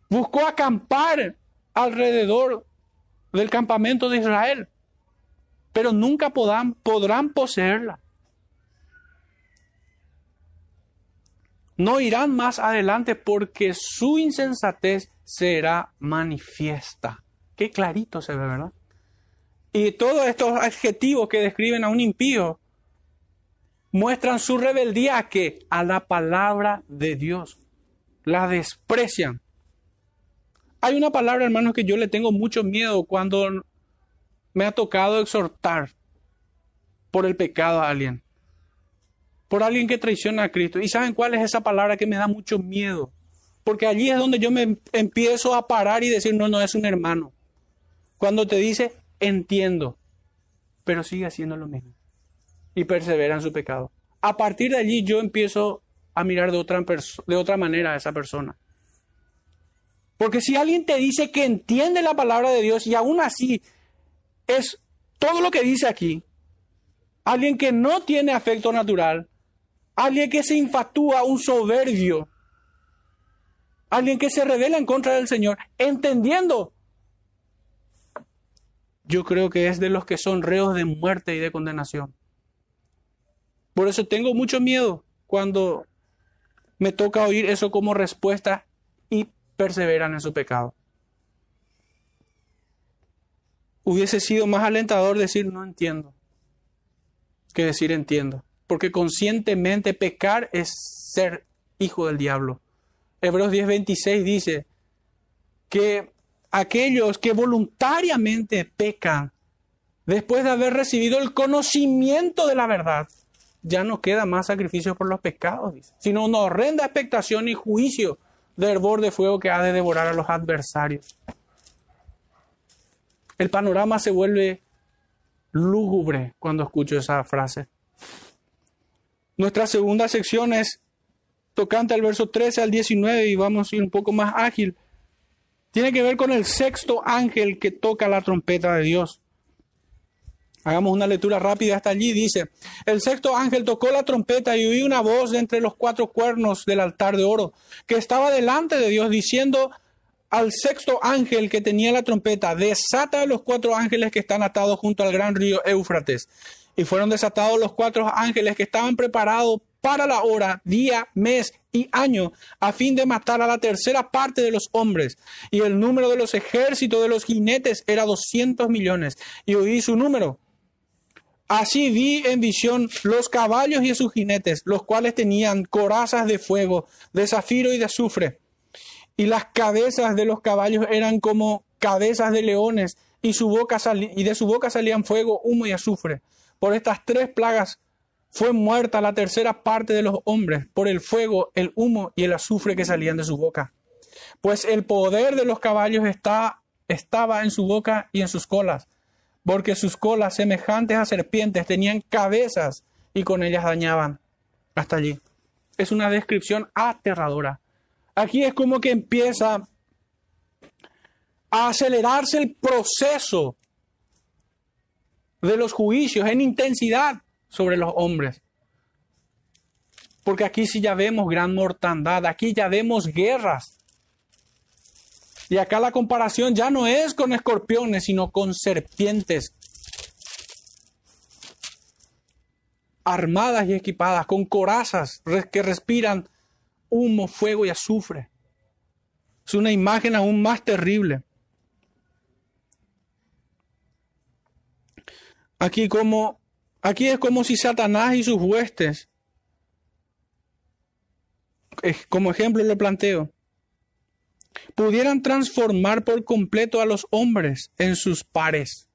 buscó acampar alrededor del campamento de Israel, pero nunca podrán, poseerla. No irán más adelante porque su insensatez será manifiesta. Qué clarito se ve, ¿verdad? Y todos estos adjetivos que describen a un impío muestran su rebeldía a que a la palabra de Dios. La desprecian. Hay una palabra, hermanos, que yo le tengo mucho miedo cuando me ha tocado exhortar por el pecado a alguien, por alguien que traiciona a Cristo. ¿Y saben cuál es esa palabra que me da mucho miedo? Porque allí es donde yo me empiezo a parar y decir, no, no es un hermano. Cuando te dice, entiendo, pero sigue haciendo lo mismo y persevera en su pecado. A partir de allí yo empiezo a mirar de otra, de otra manera a esa persona. Porque si alguien te dice que entiende la palabra de Dios y aún así es todo lo que dice aquí, alguien que no tiene afecto natural, alguien que se infatúa, un soberbio, alguien que se revela en contra del Señor, entendiendo, yo creo que es de los que son reos de muerte y de condenación. Por eso tengo mucho miedo cuando me toca oír eso como respuesta perseveran en su pecado. Hubiese sido más alentador decir no entiendo que decir entiendo, porque conscientemente pecar es ser hijo del diablo. Hebreos 10:26 dice que aquellos que voluntariamente pecan después de haber recibido el conocimiento de la verdad, ya no queda más sacrificio por los pecados, sino una horrenda expectación y juicio de hervor de fuego que ha de devorar a los adversarios. El panorama se vuelve lúgubre cuando escucho esa frase. Nuestra segunda sección es tocante al verso 13 al 19 y vamos a ir un poco más ágil. Tiene que ver con el sexto ángel que toca la trompeta de Dios. Hagamos una lectura rápida hasta allí. Dice, el sexto ángel tocó la trompeta y oí una voz de entre los cuatro cuernos del altar de oro, que estaba delante de Dios, diciendo al sexto ángel que tenía la trompeta, desata a los cuatro ángeles que están atados junto al gran río Éufrates. Y fueron desatados los cuatro ángeles que estaban preparados para la hora, día, mes y año a fin de matar a la tercera parte de los hombres. Y el número de los ejércitos de los jinetes era doscientos millones. Y oí su número. Así vi en visión los caballos y sus jinetes, los cuales tenían corazas de fuego, de zafiro y de azufre. Y las cabezas de los caballos eran como cabezas de leones, y, de su boca salían fuego, humo y azufre. Por estas tres plagas fue muerta la tercera parte de los hombres, por el fuego, el humo y el azufre que salían de su boca. Pues el poder de los caballos está, estaba en su boca y en sus colas porque sus colas, semejantes a serpientes, tenían cabezas y con ellas dañaban. Hasta allí. Es una descripción aterradora. Aquí es como que empieza a acelerarse el proceso de los juicios en intensidad sobre los hombres. Porque aquí sí ya vemos gran mortandad, aquí ya vemos guerras, y acá la comparación ya no es con escorpiones, sino con serpientes armadas y equipadas, con corazas que respiran humo, fuego y azufre. Es una imagen aún más terrible. Aquí como aquí es como si Satanás y sus huestes como ejemplo lo planteo pudieran transformar por completo a los hombres en sus pares,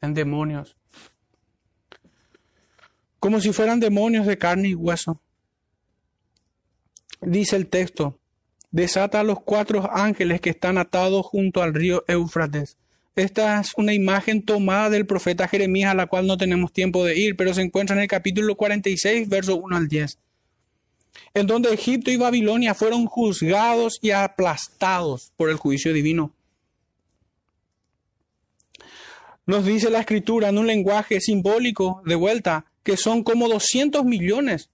en demonios, como si fueran demonios de carne y hueso. Dice el texto, desata a los cuatro ángeles que están atados junto al río Éufrates. Esta es una imagen tomada del profeta Jeremías a la cual no tenemos tiempo de ir, pero se encuentra en el capítulo 46, verso 1 al 10 en donde Egipto y Babilonia fueron juzgados y aplastados por el juicio divino. Nos dice la escritura en un lenguaje simbólico de vuelta que son como 200 millones.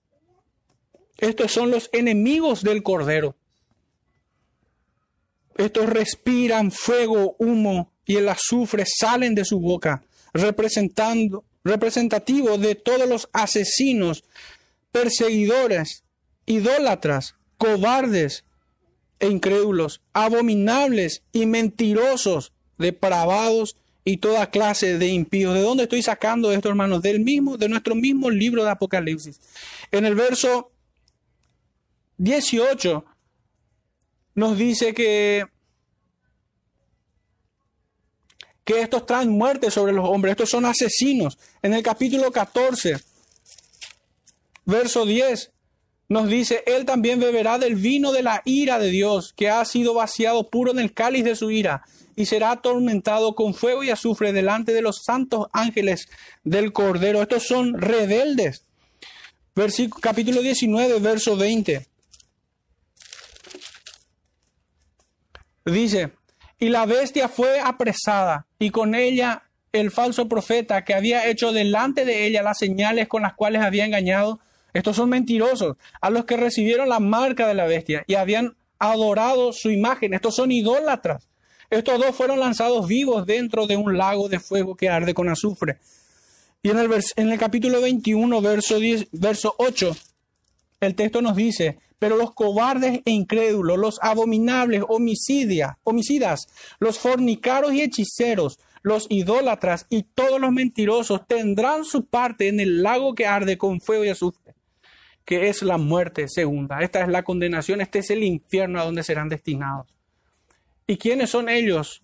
Estos son los enemigos del Cordero. Estos respiran fuego, humo y el azufre salen de su boca, representando, representativo de todos los asesinos, perseguidores, idólatras, cobardes e incrédulos, abominables y mentirosos, depravados y toda clase de impíos. ¿De dónde estoy sacando esto, hermanos? Del mismo, de nuestro mismo libro de Apocalipsis. En el verso 18 nos dice que que estos traen muerte sobre los hombres, estos son asesinos. En el capítulo 14, verso 10, nos dice, Él también beberá del vino de la ira de Dios, que ha sido vaciado puro en el cáliz de su ira, y será atormentado con fuego y azufre delante de los santos ángeles del Cordero. Estos son rebeldes. Capítulo 19, verso 20. Dice, y la bestia fue apresada, y con ella el falso profeta que había hecho delante de ella las señales con las cuales había engañado estos son mentirosos, a los que recibieron la marca de la bestia y habían adorado su imagen. Estos son idólatras. Estos dos fueron lanzados vivos dentro de un lago de fuego que arde con azufre. Y en el, en el capítulo 21, verso, 10, verso 8, el texto nos dice, pero los cobardes e incrédulos, los abominables, homicidas, homicidas, los fornicaros y hechiceros, los idólatras y todos los mentirosos tendrán su parte en el lago que arde con fuego y azufre que es la muerte segunda. Esta es la condenación, este es el infierno a donde serán destinados. ¿Y quiénes son ellos?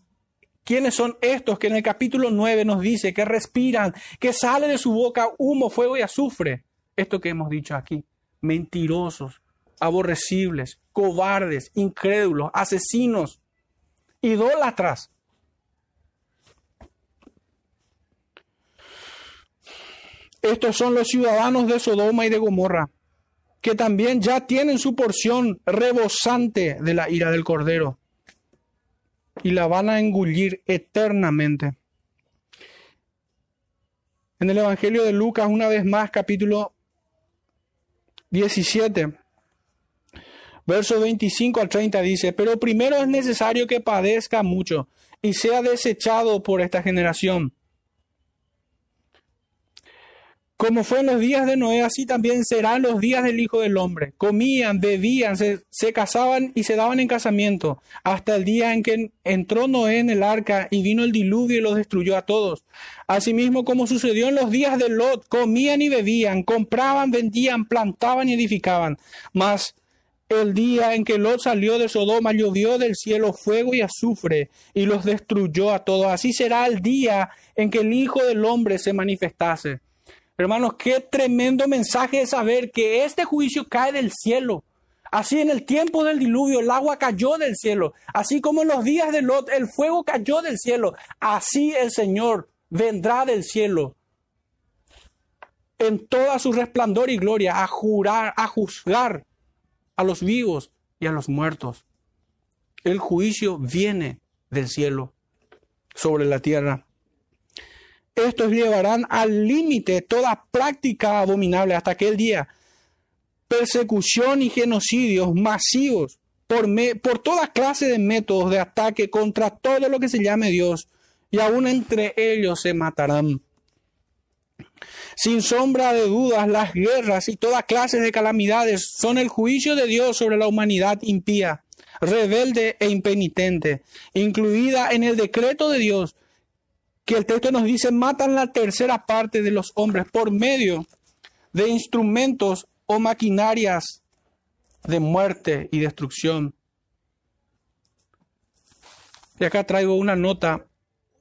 ¿Quiénes son estos que en el capítulo 9 nos dice que respiran, que sale de su boca humo, fuego y azufre? Esto que hemos dicho aquí, mentirosos, aborrecibles, cobardes, incrédulos, asesinos, idólatras. Estos son los ciudadanos de Sodoma y de Gomorra que también ya tienen su porción rebosante de la ira del Cordero y la van a engullir eternamente. En el Evangelio de Lucas, una vez más, capítulo 17, verso 25 al 30 dice, pero primero es necesario que padezca mucho y sea desechado por esta generación. Como fue en los días de Noé, así también serán los días del Hijo del Hombre. Comían, bebían, se, casaban y se daban en casamiento, hasta el día en que entró Noé en el arca y vino el diluvio y los destruyó a todos. Asimismo, como sucedió en los días de Lot, comían y bebían, compraban, vendían, plantaban y edificaban. Mas el día en que Lot salió de Sodoma, llovió del cielo fuego y azufre y los destruyó a todos. Así será el día en que el Hijo del Hombre se manifestase. Hermanos, qué tremendo mensaje es saber que este juicio cae del cielo. Así en el tiempo del diluvio el agua cayó del cielo. Así como en los días de Lot el fuego cayó del cielo. Así el Señor vendrá del cielo en toda su resplandor y gloria a jurar, a juzgar a los vivos y a los muertos. El juicio viene del cielo sobre la tierra. Estos llevarán al límite toda práctica abominable hasta aquel día. Persecución y genocidios masivos por, por toda clase de métodos de ataque contra todo lo que se llame Dios, y aún entre ellos se matarán. Sin sombra de dudas, las guerras y toda clase de calamidades son el juicio de Dios sobre la humanidad impía, rebelde e impenitente, incluida en el decreto de Dios que el texto nos dice matan la tercera parte de los hombres por medio de instrumentos o maquinarias de muerte y destrucción. Y acá traigo una nota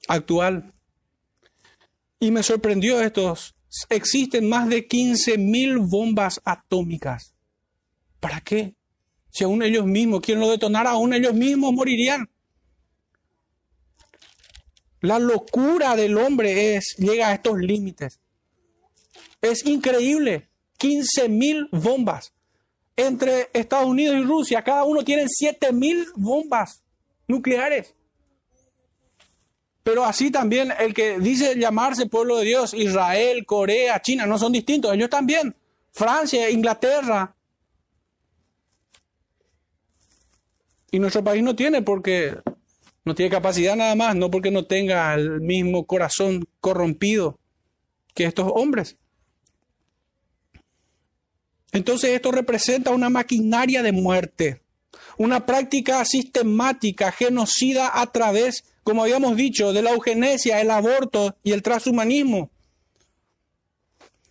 actual. Y me sorprendió estos. Existen más de 15.000 bombas atómicas. ¿Para qué? Si aún ellos mismos, quien lo detonara, aún ellos mismos morirían. La locura del hombre es, llega a estos límites. Es increíble. 15 mil bombas. Entre Estados Unidos y Rusia, cada uno tiene 7 mil bombas nucleares. Pero así también el que dice llamarse pueblo de Dios, Israel, Corea, China, no son distintos, ellos también. Francia, Inglaterra. Y nuestro país no tiene porque no tiene capacidad nada más, no porque no tenga el mismo corazón corrompido que estos hombres. Entonces esto representa una maquinaria de muerte, una práctica sistemática, genocida a través, como habíamos dicho, de la eugenesia, el aborto y el transhumanismo.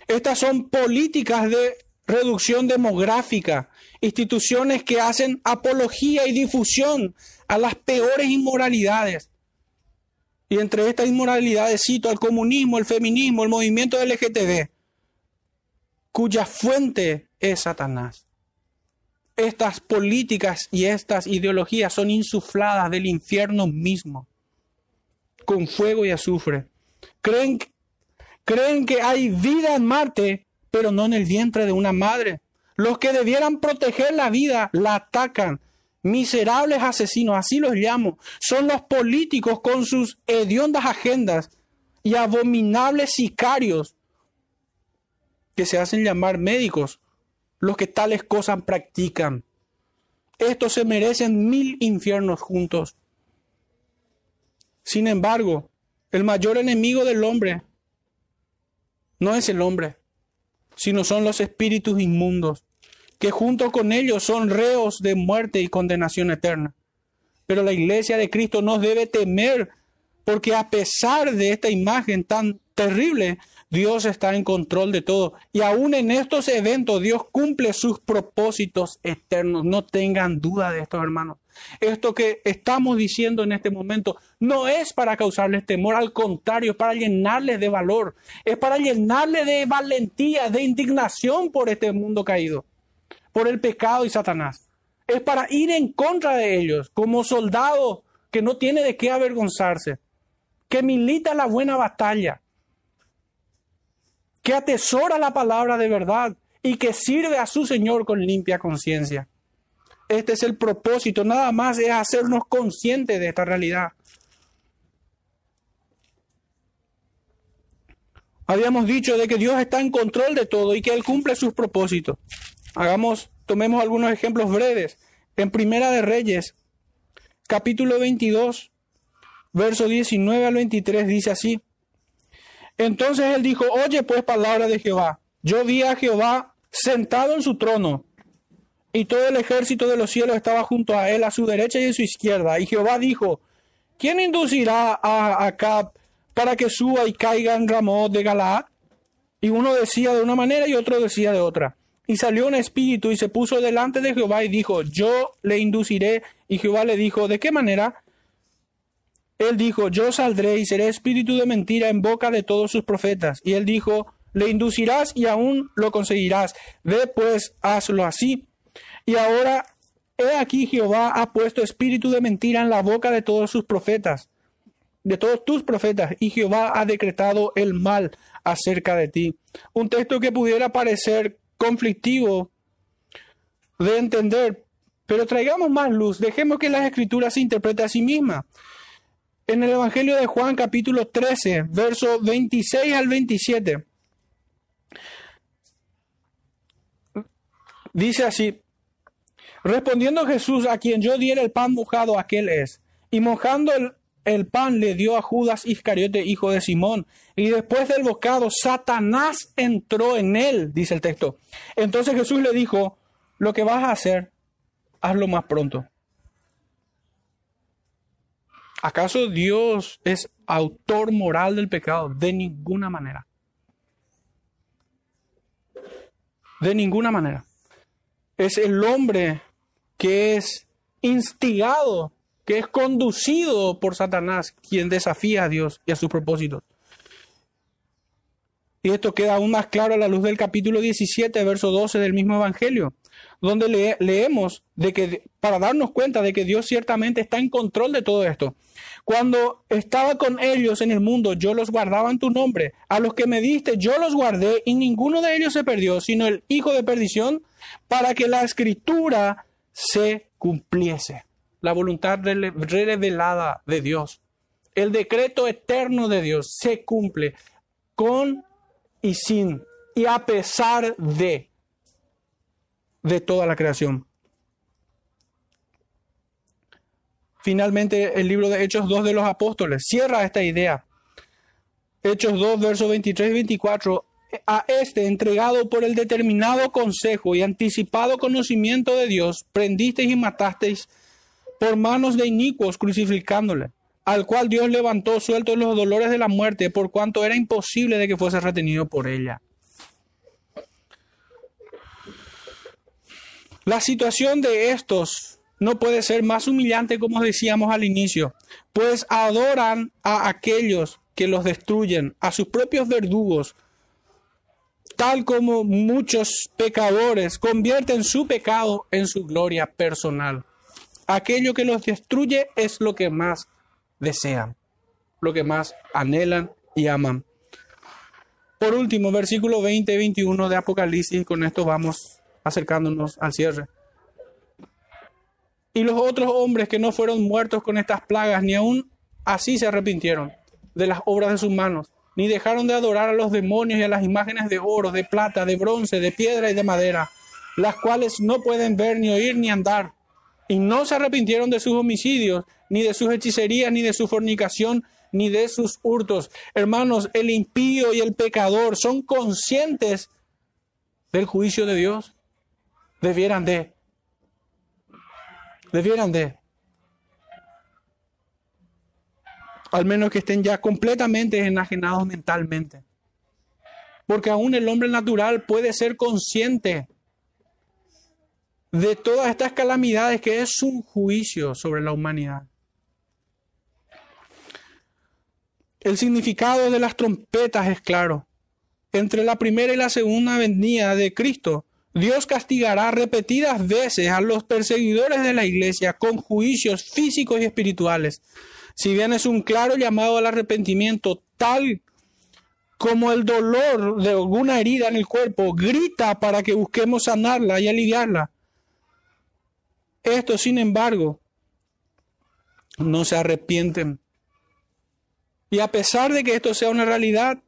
Estas son políticas de reducción demográfica, instituciones que hacen apología y difusión a las peores inmoralidades. Y entre estas inmoralidades cito al comunismo, el feminismo, el movimiento LGTB, cuya fuente es Satanás. Estas políticas y estas ideologías son insufladas del infierno mismo, con fuego y azufre. Creen, creen que hay vida en Marte, pero no en el vientre de una madre. Los que debieran proteger la vida la atacan miserables asesinos, así los llamo, son los políticos con sus hediondas agendas y abominables sicarios que se hacen llamar médicos, los que tales cosas practican. Estos se merecen mil infiernos juntos. Sin embargo, el mayor enemigo del hombre no es el hombre, sino son los espíritus inmundos que junto con ellos son reos de muerte y condenación eterna. Pero la iglesia de Cristo no debe temer, porque a pesar de esta imagen tan terrible, Dios está en control de todo. Y aún en estos eventos Dios cumple sus propósitos eternos. No tengan duda de esto, hermanos. Esto que estamos diciendo en este momento no es para causarles temor, al contrario, es para llenarles de valor, es para llenarles de valentía, de indignación por este mundo caído por el pecado y Satanás. Es para ir en contra de ellos, como soldado que no tiene de qué avergonzarse, que milita la buena batalla, que atesora la palabra de verdad y que sirve a su Señor con limpia conciencia. Este es el propósito, nada más es hacernos conscientes de esta realidad. Habíamos dicho de que Dios está en control de todo y que Él cumple sus propósitos. Hagamos, tomemos algunos ejemplos breves. En Primera de Reyes, capítulo 22, verso 19 al 23 dice así: Entonces él dijo, oye pues palabra de Jehová. Yo vi a Jehová sentado en su trono y todo el ejército de los cielos estaba junto a él, a su derecha y a su izquierda. Y Jehová dijo, ¿quién inducirá a Acab para que suba y caiga en Ramón de Galaad? Y uno decía de una manera y otro decía de otra. Y salió un espíritu y se puso delante de Jehová y dijo, yo le induciré. Y Jehová le dijo, ¿de qué manera? Él dijo, yo saldré y seré espíritu de mentira en boca de todos sus profetas. Y él dijo, le inducirás y aún lo conseguirás. Ve pues, hazlo así. Y ahora, he aquí Jehová ha puesto espíritu de mentira en la boca de todos sus profetas, de todos tus profetas, y Jehová ha decretado el mal acerca de ti. Un texto que pudiera parecer conflictivo de entender, pero traigamos más luz, dejemos que las escrituras se interpreten a sí mismas. En el Evangelio de Juan capítulo 13, verso 26 al 27, dice así, respondiendo Jesús, a quien yo diera el pan mojado, aquel es, y mojando el, el pan le dio a Judas Iscariote, hijo de Simón. Y después del bocado, Satanás entró en él, dice el texto. Entonces Jesús le dijo, lo que vas a hacer, hazlo más pronto. ¿Acaso Dios es autor moral del pecado? De ninguna manera. De ninguna manera. Es el hombre que es instigado que es conducido por Satanás, quien desafía a Dios y a sus propósitos. Y esto queda aún más claro a la luz del capítulo 17, verso 12 del mismo Evangelio, donde leemos de que, para darnos cuenta de que Dios ciertamente está en control de todo esto. Cuando estaba con ellos en el mundo, yo los guardaba en tu nombre. A los que me diste, yo los guardé y ninguno de ellos se perdió, sino el hijo de perdición, para que la escritura se cumpliese la voluntad revelada de Dios. El decreto eterno de Dios se cumple con y sin y a pesar de de toda la creación. Finalmente, el libro de Hechos 2 de los Apóstoles cierra esta idea. Hechos 2, versos 23 y 24. A este, entregado por el determinado consejo y anticipado conocimiento de Dios, prendisteis y matasteis por manos de inicuos crucificándole, al cual Dios levantó sueltos los dolores de la muerte, por cuanto era imposible de que fuese retenido por ella. La situación de estos no puede ser más humillante como decíamos al inicio, pues adoran a aquellos que los destruyen, a sus propios verdugos, tal como muchos pecadores convierten su pecado en su gloria personal aquello que los destruye es lo que más desean, lo que más anhelan y aman. Por último, versículo 20 y 21 de Apocalipsis, con esto vamos acercándonos al cierre. Y los otros hombres que no fueron muertos con estas plagas, ni aún así se arrepintieron de las obras de sus manos, ni dejaron de adorar a los demonios y a las imágenes de oro, de plata, de bronce, de piedra y de madera, las cuales no pueden ver, ni oír, ni andar y no se arrepintieron de sus homicidios, ni de sus hechicerías, ni de su fornicación, ni de sus hurtos. Hermanos, el impío y el pecador son conscientes del juicio de Dios. Debieran de. Debieran de. Al menos que estén ya completamente enajenados mentalmente. Porque aún el hombre natural puede ser consciente de todas estas calamidades que es un juicio sobre la humanidad. El significado de las trompetas es claro. Entre la primera y la segunda venida de Cristo, Dios castigará repetidas veces a los perseguidores de la iglesia con juicios físicos y espirituales. Si bien es un claro llamado al arrepentimiento, tal como el dolor de alguna herida en el cuerpo grita para que busquemos sanarla y aliviarla. Estos, sin embargo, no se arrepienten. Y a pesar de que esto sea una realidad,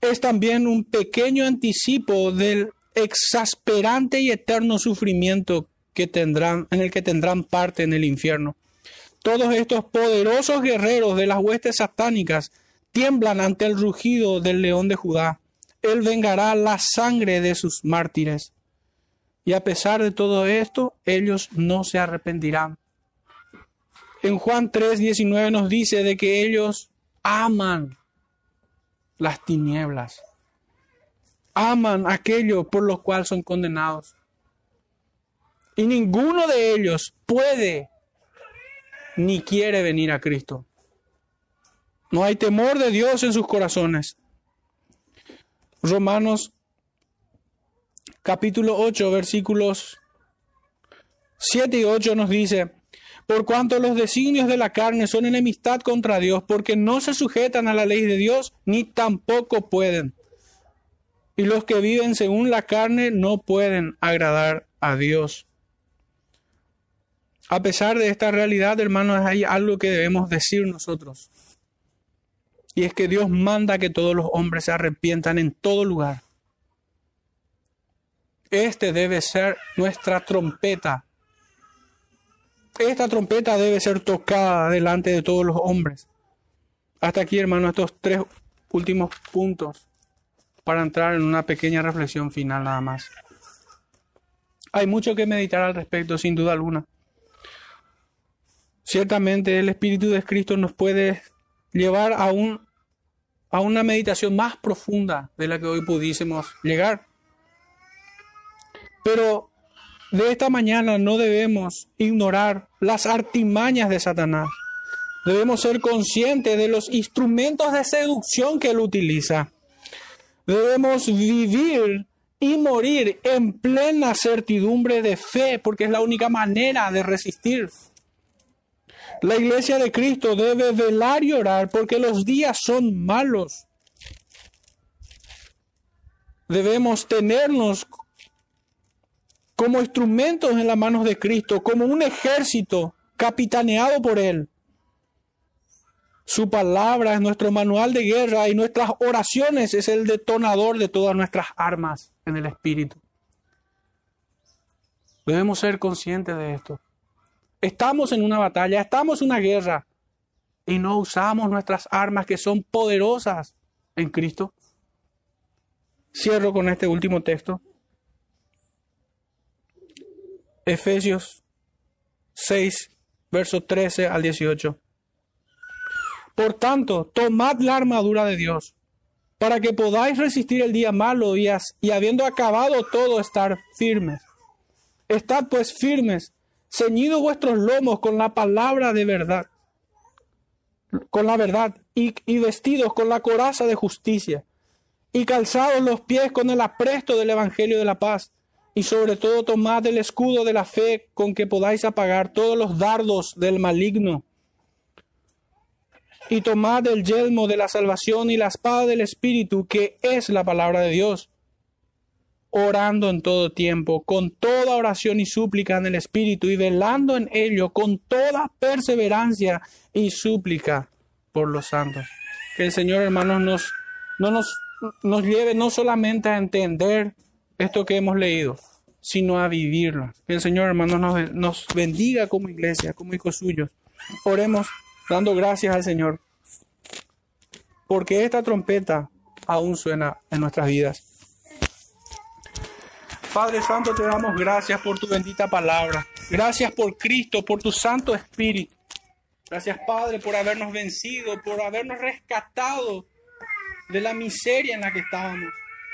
es también un pequeño anticipo del exasperante y eterno sufrimiento que tendrán, en el que tendrán parte en el infierno. Todos estos poderosos guerreros de las huestes satánicas tiemblan ante el rugido del león de Judá. Él vengará la sangre de sus mártires. Y a pesar de todo esto, ellos no se arrepentirán. En Juan 3, 19 nos dice de que ellos aman las tinieblas, aman aquello por lo cual son condenados. Y ninguno de ellos puede ni quiere venir a Cristo. No hay temor de Dios en sus corazones. Romanos capítulo 8, versículos 7 y 8 nos dice, por cuanto los designios de la carne son enemistad contra Dios, porque no se sujetan a la ley de Dios, ni tampoco pueden. Y los que viven según la carne no pueden agradar a Dios. A pesar de esta realidad, hermanos, hay algo que debemos decir nosotros. Y es que Dios manda que todos los hombres se arrepientan en todo lugar. Este debe ser nuestra trompeta. Esta trompeta debe ser tocada delante de todos los hombres. Hasta aquí, hermanos, estos tres últimos puntos para entrar en una pequeña reflexión final nada más. Hay mucho que meditar al respecto, sin duda alguna. Ciertamente el Espíritu de Cristo nos puede llevar a, un, a una meditación más profunda de la que hoy pudiésemos llegar. Pero de esta mañana no debemos ignorar las artimañas de Satanás. Debemos ser conscientes de los instrumentos de seducción que él utiliza. Debemos vivir y morir en plena certidumbre de fe, porque es la única manera de resistir. La iglesia de Cristo debe velar y orar porque los días son malos. Debemos tenernos como instrumentos en las manos de Cristo, como un ejército capitaneado por Él. Su palabra es nuestro manual de guerra y nuestras oraciones es el detonador de todas nuestras armas en el Espíritu. Debemos ser conscientes de esto. Estamos en una batalla, estamos en una guerra y no usamos nuestras armas que son poderosas en Cristo. Cierro con este último texto. Efesios 6, versos 13 al 18. Por tanto, tomad la armadura de Dios, para que podáis resistir el día malo y, y habiendo acabado todo, estar firmes. Estad pues firmes ceñidos vuestros lomos con la palabra de verdad, con la verdad, y, y, vestidos con la coraza de justicia, y calzados los pies con el apresto del Evangelio de la paz, y sobre todo tomad el escudo de la fe con que podáis apagar todos los dardos del maligno, y tomad el yelmo de la salvación y la espada del Espíritu, que es la palabra de Dios orando en todo tiempo, con toda oración y súplica en el Espíritu y velando en ello con toda perseverancia y súplica por los santos. Que el Señor, hermanos, nos, no nos, nos lleve no solamente a entender esto que hemos leído, sino a vivirlo. Que el Señor, hermanos, nos, nos bendiga como iglesia, como hijos suyos. Oremos dando gracias al Señor, porque esta trompeta aún suena en nuestras vidas. Padre Santo, te damos gracias por tu bendita palabra. Gracias por Cristo, por tu Santo Espíritu. Gracias, Padre, por habernos vencido, por habernos rescatado de la miseria en la que estábamos,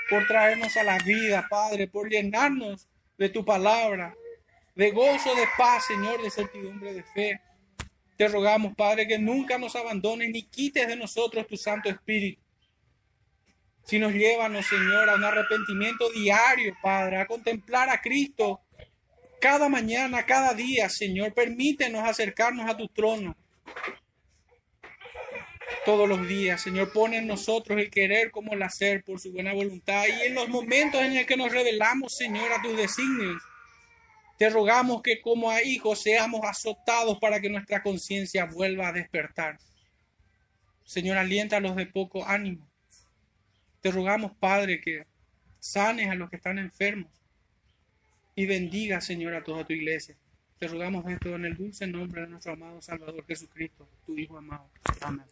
por traernos a la vida, Padre, por llenarnos de tu palabra, de gozo, de paz, Señor, de certidumbre, de fe. Te rogamos, Padre, que nunca nos abandones ni quites de nosotros tu Santo Espíritu si nos llévanos, Señor, a un arrepentimiento diario, Padre, a contemplar a Cristo cada mañana, cada día, Señor. Permítenos acercarnos a tu trono todos los días, Señor. Pone en nosotros el querer como el hacer por su buena voluntad. Y en los momentos en los que nos revelamos, Señor, a tus designios, te rogamos que como a hijos seamos azotados para que nuestra conciencia vuelva a despertar. Señor, aliéntalos de poco ánimo. Te rogamos, Padre, que sanes a los que están enfermos y bendiga, Señor, a toda tu iglesia. Te rogamos esto en el dulce nombre de nuestro amado Salvador Jesucristo, tu Hijo amado. Amén.